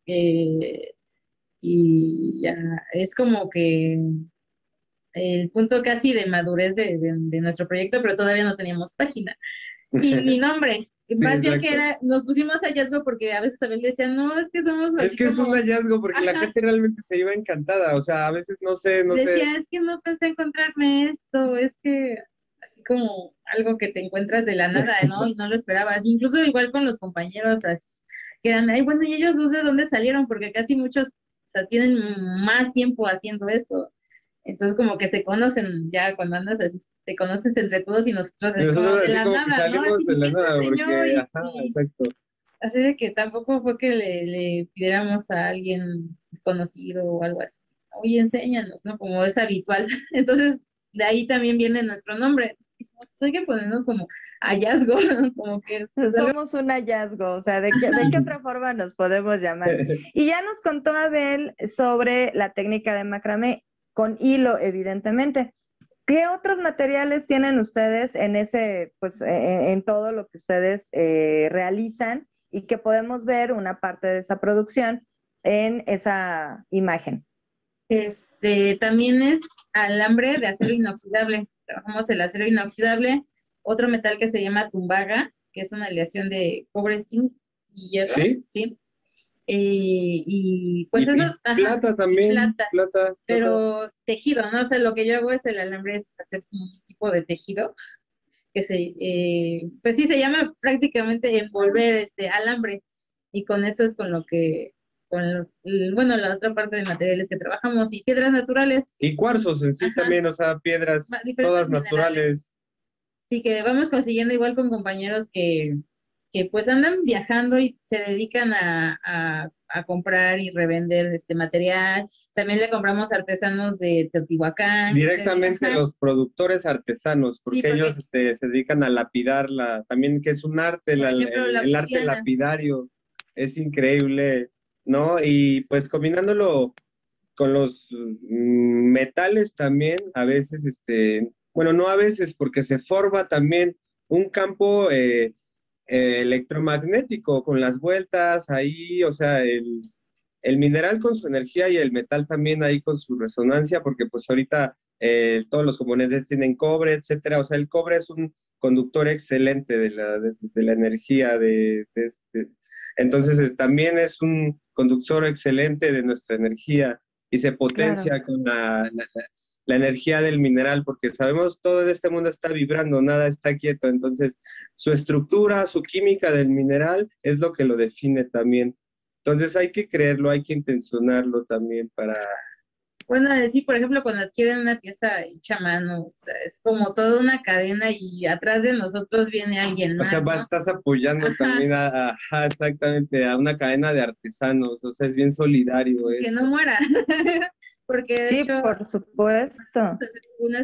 Eh, y ya es como que el punto casi de madurez de, nuestro proyecto, pero todavía no teníamos página y ni nombre. Más bien que era, nos pusimos hallazgo porque a veces Abel decía, no, es que somos Es que es un hallazgo porque la gente realmente se iba encantada, o sea, a veces no sé, no sé. Decía, es que no pensé encontrarme esto, es que así como algo que te encuentras de la nada, ¿no? Y no lo esperabas. Incluso igual con los compañeros, así, que eran, ay, bueno, y ellos no sé dónde salieron, porque casi muchos o sea, tienen más tiempo haciendo eso. Entonces, como que se conocen ya cuando andas así, te conoces entre todos y nosotros, de la nada, ¿no? Así de la nada, porque, ajá, exacto. Así de que tampoco fue que le, le pidiéramos a alguien conocido o algo así. Oye, enséñanos, ¿no? Como es habitual. Entonces, de ahí también viene nuestro nombre hay que ponernos como hallazgo, como que somos un hallazgo, o sea, ¿de qué, ¿de qué otra forma nos podemos llamar? Y ya nos contó Abel sobre la técnica de macramé con hilo, evidentemente. ¿Qué otros materiales tienen ustedes en ese, pues, e, e, en todo lo que ustedes eh, realizan y que podemos ver una parte de esa producción en esa imagen? Este, también es alambre de acero inoxidable trabajamos el acero inoxidable, otro metal que se llama tumbaga, que es una aleación de cobre, zinc y hierro. ¿Sí? ¿sí? Eh, y pues Y- eso y ajá, plata también. plata. plata, pero tejido, ¿no? O sea, lo que yo hago es el alambre, es hacer un tipo de tejido que se, eh, pues sí, se llama prácticamente envolver este alambre y con eso es con lo que, con, bueno, la otra parte de materiales que trabajamos y piedras naturales, Y cuarzos en sí Ajá. también, o sea, piedras todas minerales. naturales. sí que vamos consiguiendo igual con compañeros que, que pues andan viajando y se dedican a, a, a comprar y revender este material. También le compramos artesanos de Teotihuacán. Directamente los productores artesanos, porque, porque- ellos este, se dedican a lapidar, la, también que es un arte, Por la- ejemplo, el, arte lapidario, es increíble, ¿no? Y pues combinándolo con los mm, metales también, a veces, este, bueno, no a veces, porque se forma también un campo eh, eh, electromagnético con las vueltas ahí, o sea, el, el mineral con su energía y el metal también ahí con su resonancia, porque pues ahorita eh, todos los componentes tienen cobre, etcétera. O sea, el cobre es un conductor excelente de la, de, de la energía. De, de este. Entonces, eh, también es un conductor excelente de nuestra energía y se potencia con la, la- la- la energía del mineral, porque sabemos todo en este mundo está vibrando, nada está quieto. Entonces, su estructura, su química del mineral es lo que lo define también. Entonces, hay que creerlo, hay que intencionarlo también para Bueno, sí, por ejemplo, cuando adquieren una pieza hecha a mano, o sea, es como toda una cadena y atrás de nosotros viene alguien O más, sea, ¿no? vas- estás apoyando Ajá. también a, exactamente, a una cadena de artesanos, o sea, es bien solidario que esto. no muera, porque de Sí, hecho, por supuesto.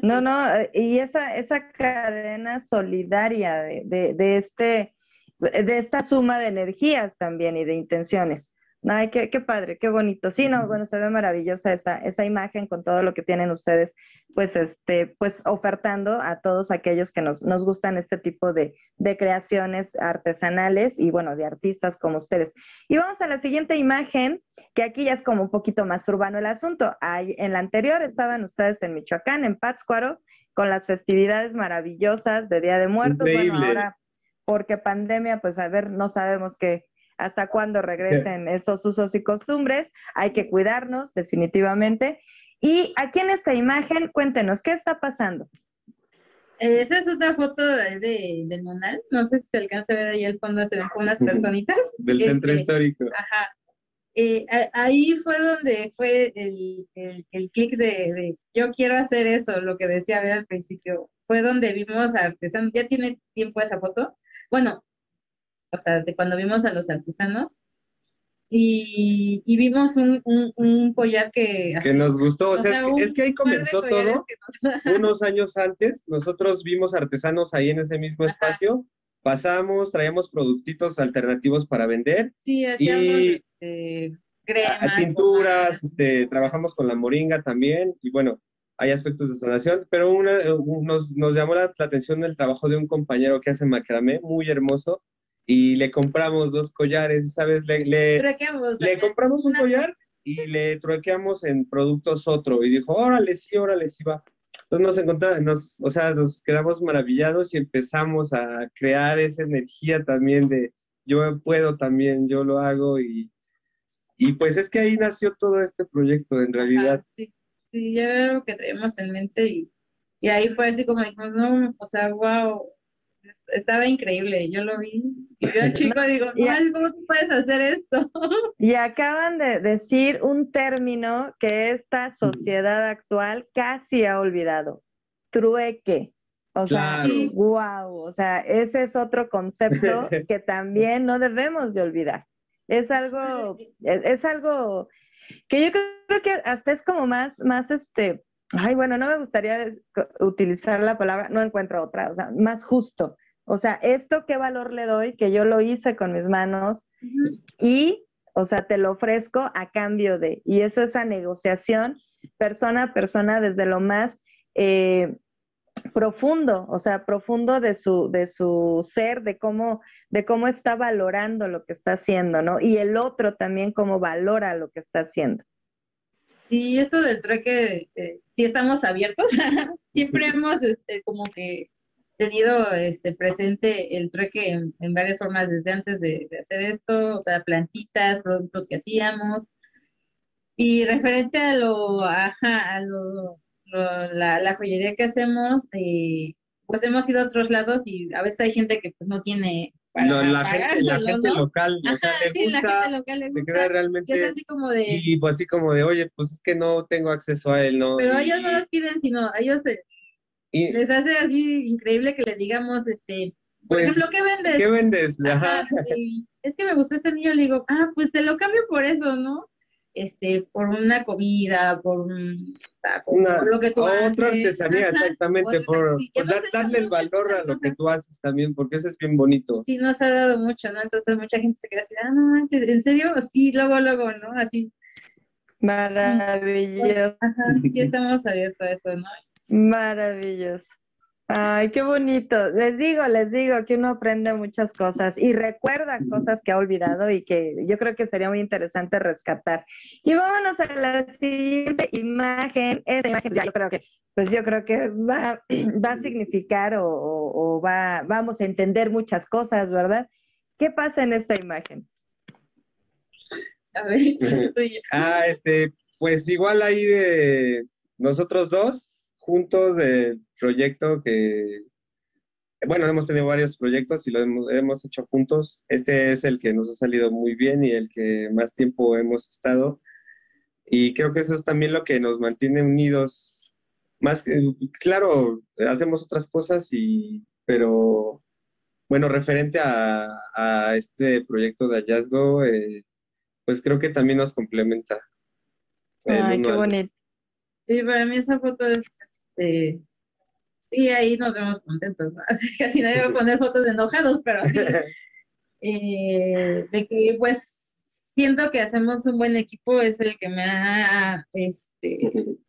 No, no, y esa, esa cadena solidaria de, de, de este, de esta suma de energías también y de intenciones. Ay, qué, qué padre, qué bonito. Sí, no, bueno, se ve maravillosa esa, esa imagen con todo lo que tienen ustedes, pues, este, pues, ofertando a todos aquellos que nos, nos gustan este tipo de, de creaciones artesanales y, bueno, de artistas como ustedes. Y vamos a la siguiente imagen, que aquí ya es como un poquito más urbano el asunto. Ahí, en la anterior estaban ustedes en Michoacán, en Pátzcuaro, con las festividades maravillosas de Día de Muertos. Bueno, Increíble. ahora, porque pandemia, pues a ver, no sabemos qué hasta cuándo regresen estos usos y costumbres. Hay que cuidarnos, definitivamente. Y aquí en esta imagen, cuéntenos, ¿qué está pasando? Eh, Esa es otra foto de, de- del Monal. No sé si se alcanza a ver ahí al fondo, se ven como unas personitas. Del centro Este, histórico. Ajá. Eh, a- ahí fue donde fue el, el, el clic de, de yo quiero hacer eso, lo que decía ver al principio. Fue donde vimos a artesanos. ¿Ya tiene tiempo esa foto? Bueno, o sea, de cuando vimos a los artesanos. Y, y vimos un, un, un collar que... Que nos gustó, o sea, es, que, es que ahí comenzó todo. nos- Unos años antes, nosotros vimos artesanos ahí en ese mismo Ajá. espacio, pasamos, traíamos productitos alternativos para vender, Sí, hacíamos Y- este, cremas, pinturas, pomadas. este, trabajamos con la moringa también, y bueno, hay aspectos de sanación, pero una, eh, nos llamó la, la atención el trabajo de un compañero que hace macramé, muy hermoso, y le compramos dos collares, ¿sabes? Le, le, le compramos un collar y le truequeamos en productos otro, y dijo, órale, sí, órale, sí va. Entonces nos encontramos, nos, o sea, nos quedamos maravillados y empezamos a crear esa energía también de yo puedo también, yo lo hago y, y pues es que ahí nació todo este proyecto en realidad. Ajá, sí, sí, ya era algo que traíamos en mente y, y ahí fue así como dijimos, no, o sea, wow, estaba increíble, yo lo vi y yo chico digo, Y- "Ay, ¿cómo tú puedes hacer esto? Y acaban de decir un término que esta sociedad actual casi ha olvidado, trueque. O sea, Claro. wow, o sea, ese es otro concepto que también no debemos de olvidar. Es algo, es, es algo que yo creo que hasta es como más, más este, ay, bueno, no me gustaría utilizar la palabra, no encuentro otra, o sea, más justo. O sea, esto qué valor le doy, que yo lo hice con mis manos, y, o sea, te lo ofrezco a cambio de, y es esa negociación persona a persona desde lo más eh, profundo, o sea, profundo de su, de su ser, de cómo, de cómo está valorando lo que está haciendo, ¿no? Y el otro también cómo valora lo que está haciendo. Sí, esto del trueque, eh, sí estamos abiertos, siempre hemos este, como que tenido este, presente el trueque en, varias formas desde antes de, hacer esto, o sea, plantitas, productos que hacíamos. Y referente a lo, ajá, a lo, la, joyería que hacemos, eh, pues hemos ido a otros lados y a veces hay gente que pues no tiene la, gente, la gente local, o sea, le sí, gusta, la gente local le se queda realmente, y es así como de, y pues así como de, oye, pues es que no tengo acceso a él, ¿no? Pero ellos no los piden, sino ellos se, les hace así increíble que le digamos, este, por pues, ejemplo, ¿qué vendes? ¿Qué vendes? Ajá, es que me gusta este niño, le digo, ah, pues te lo cambio por eso, ¿no? Este, por una comida, por, un, por lo que tú otra haces. artesanía, exactamente, por, darle el valor a lo que tú haces también, porque eso es bien bonito. Sí, nos ha dado mucho, ¿no? Entonces mucha gente se queda así, ah, no ¿en serio? Sí, luego, luego, ¿no? Así. Maravilloso. Ajá, sí estamos abiertos a eso, ¿no? Maravilloso. Ay, qué bonito. Les digo, les digo que uno aprende muchas cosas y recuerda cosas que ha olvidado y que yo creo que sería muy interesante rescatar. Y vámonos a la siguiente imagen. Esta imagen, ya yo creo que, pues yo creo que va, va a significar o, o, va, vamos a entender muchas cosas, ¿verdad? ¿Qué pasa en esta imagen? A ver, ah, este, pues igual ahí de nosotros dos juntos del proyecto que, bueno, hemos tenido varios proyectos y lo hemos, hecho juntos. Este es el que nos ha salido muy bien y el que más tiempo hemos estado. Y creo que eso es también lo que nos mantiene unidos. Más que, claro, hacemos otras cosas, y, pero bueno, referente a, este proyecto de hallazgo, eh, pues creo que también nos complementa. Ay, qué bonito. Sí, para mí esa foto es este, sí, ahí nos vemos contentos, Casi nadie va a poner fotos de enojados, pero sí, eh, de que pues siento que hacemos un buen equipo, es el que me ha, este,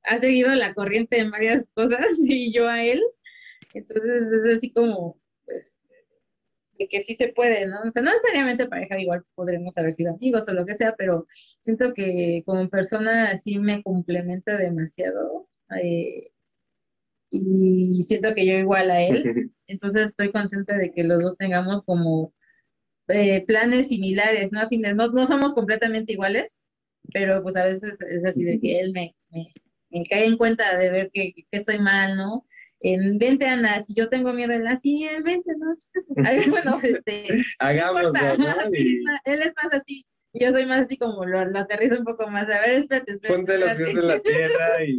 ha seguido la corriente en varias cosas y yo a él. Entonces es así como, pues, de que sí se puede, ¿no? O sea, no necesariamente pareja, igual podremos haber sido amigos o lo que sea, pero siento que como persona sí me complementa demasiado. Eh, y siento que yo igual a él. Entonces estoy contenta de que los dos tengamos como eh, planes similares, ¿no? A fines, no, no somos completamente iguales, pero pues a veces es así de que él me, me, cae en cuenta de ver que, que, estoy mal, ¿no? En vente, Ana, si yo tengo miedo, él así, vente, ¿no? bueno, este. Hagámoslo, ¿no? Él es más así. Yo soy más así como lo, lo aterrizo un poco más. A ver, espérate, espérate. Ponte los pies en la tierra y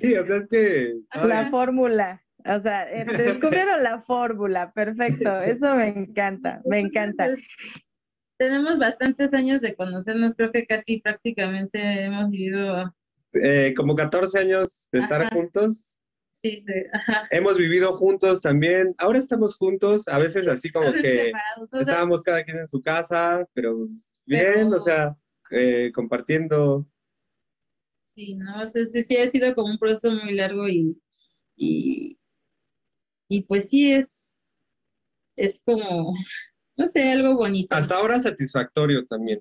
Sí, o sea, es que... La fórmula. O sea, eh, descubrieron la fórmula, perfecto, eso me encanta, me encanta. Tenemos bastantes años de conocernos, creo que casi prácticamente hemos vivido... Eh, como 14 años de estar juntos. Sí, ajá. Hemos vivido juntos también, ahora estamos juntos, a veces así como que estábamos cada quien en su casa, pero pues, bien, o sea, eh, compartiendo Sí, ¿no? O sea, sí, ha sido como un proceso muy largo y, y, pues sí es, es como, no sé, algo bonito. Hasta ahora satisfactorio también.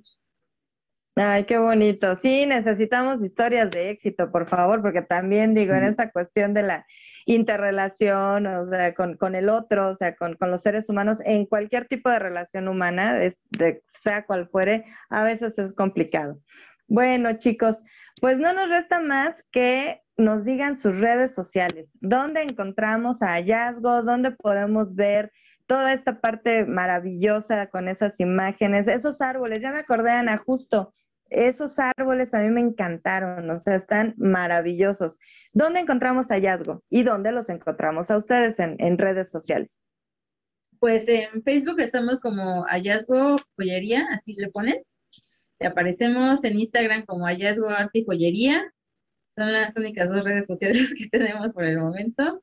Ay, qué bonito. Sí, necesitamos historias de éxito, por favor, porque también digo, en esta cuestión de la interrelación, o sea, con, con el otro, o sea, con, con, los seres humanos, en cualquier tipo de relación humana, es de, sea cual fuere, a veces es complicado. Bueno, chicos, pues no nos resta más que nos digan sus redes sociales, dónde encontramos a hallazgo, dónde podemos ver toda esta parte maravillosa con esas imágenes, esos árboles, ya me acordé, Ana, justo, esos árboles a mí me encantaron, o sea, están maravillosos. ¿Dónde encontramos hallazgo y dónde los encontramos a ustedes en, en redes sociales? Pues en Facebook estamos como hallazgo joyería, así le ponen. Aparecemos en Instagram como Hallazgo Arte y Joyería. Son las únicas dos redes sociales que tenemos por el momento.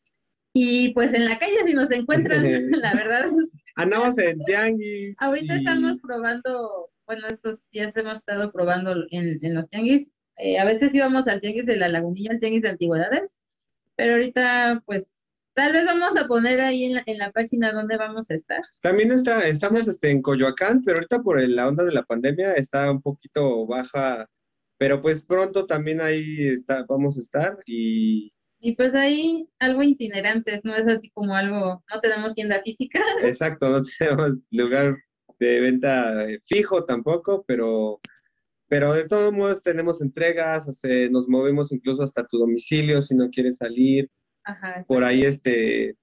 Y pues en la calle si nos encuentran, la verdad. Andamos en tianguis. Ahorita estamos probando, bueno, estos días hemos estado probando en, los tianguis. Eh, a veces íbamos al tianguis de la lagunilla, al tianguis de antigüedades, pero ahorita pues Tal vez vamos a poner ahí en la, página donde vamos a estar. También está, estamos este, en Coyoacán, pero ahorita por la onda de la pandemia está un poquito baja, pero pues pronto también ahí está, vamos a estar y... y pues ahí algo itinerantes, no es así como algo, no tenemos tienda física. Exacto, no tenemos lugar de venta fijo tampoco, pero, pero de todos modos tenemos entregas, nos movemos incluso hasta tu domicilio si no quieres salir. Ajá, Por ahí este,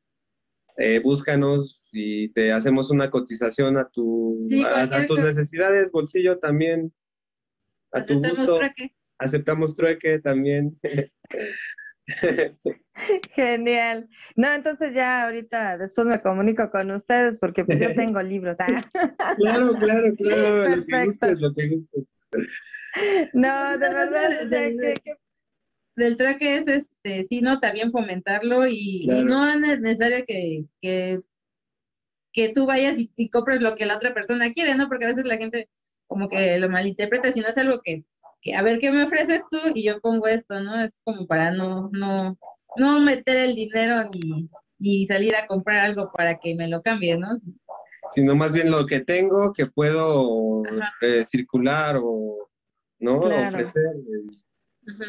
eh, búscanos y te hacemos una cotización a, tu, a, tus necesidades, bolsillo también, a tu gusto. Trueque. Aceptamos trueque también. Genial. No, entonces ya ahorita después me comunico con ustedes porque pues yo tengo libros. Ah. Claro, claro, claro. Lo que gustes, lo que gustes. No, de verdad, del, del trueque es este, sí, no, también fomentarlo y, no es necesario que, que, que tú vayas y, y, compres lo que la otra persona quiere, ¿no? Porque a veces la gente como que lo malinterpreta, si no es algo que, que a ver qué me ofreces tú y yo pongo esto, ¿no? Es como para no, no, no meter el dinero ni, salir a comprar algo para que me lo cambie, ¿no? Sino más bien lo que tengo que puedo eh, circular o no ofrecer.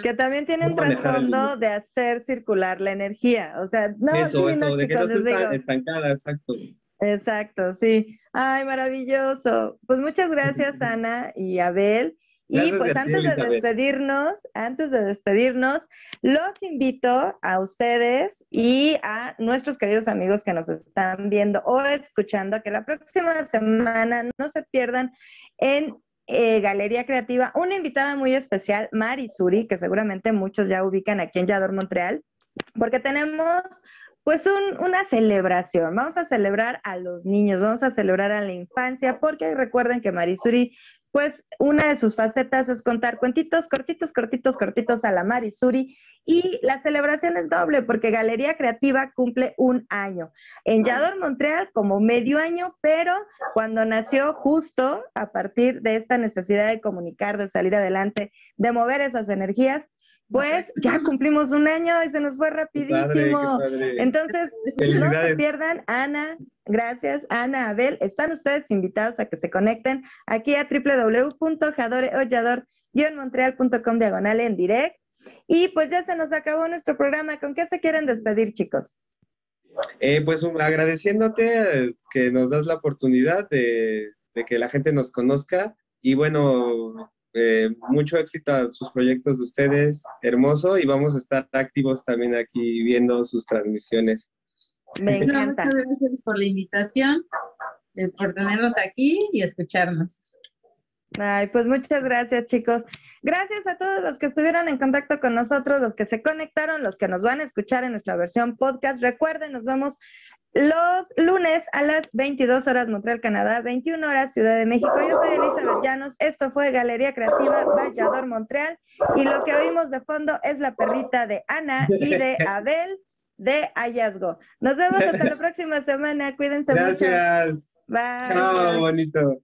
Que también tiene un trasfondo de hacer circular la energía. O sea, no, eso, sí, no, de chicos, que no estancada, exacto. Exacto, sí. Ay, maravilloso. Pues muchas gracias, Ana y Abel. Y pues antes de despedirnos, antes de despedirnos, los invito a ustedes y a nuestros queridos amigos que nos están viendo o escuchando que la próxima semana no se pierdan en eh, Galería Creativa una invitada muy especial, Mari Suri, que seguramente muchos ya ubican aquí en Yador, Montreal, porque tenemos pues una celebración. Vamos a celebrar a los niños, vamos a celebrar a la infancia, porque recuerden que Marisuri pues una de sus facetas es contar cuentitos cortitos, cortitos, cortitos a la Marisuri y la celebración es doble porque Galería Creativa cumple un año. En Yador, Montreal, como medio año, pero cuando nació justo a partir de esta necesidad de comunicar, de salir adelante, de mover esas energías, pues ya cumplimos un año y se nos fue rapidísimo. Entonces, no se pierdan, Ana, gracias, Ana, Abel, están ustedes invitados a que se conecten aquí a www.jadoreollador-montreal.com diagonal en direct. Y pues ya se nos acabó nuestro programa. ¿Con qué se quieren despedir, chicos? Eh, pues agradeciéndote que nos das la oportunidad de, de que la gente nos conozca y bueno, eh, mucho éxito a sus proyectos de ustedes, hermoso, y vamos a estar activos también aquí viendo sus transmisiones. Me encanta. Muchas gracias por la invitación, eh, por tenernos aquí y escucharnos. Ay, pues muchas gracias, chicos. Gracias a todos los que estuvieron en contacto con nosotros, los que se conectaron, los que nos van a escuchar en nuestra versión podcast. Recuerden, nos vemos los lunes a las 22 horas Montreal, Canadá, 21 horas Ciudad de México. Yo soy Elizabeth Llanos. Esto fue Galería Creativa Vallador Montreal. Y lo que oímos de fondo es la perrita de Ana y de Abel de Hallazgo. Nos vemos hasta la próxima semana. Cuídense mucho. Gracias. Bye. Chao, bonito.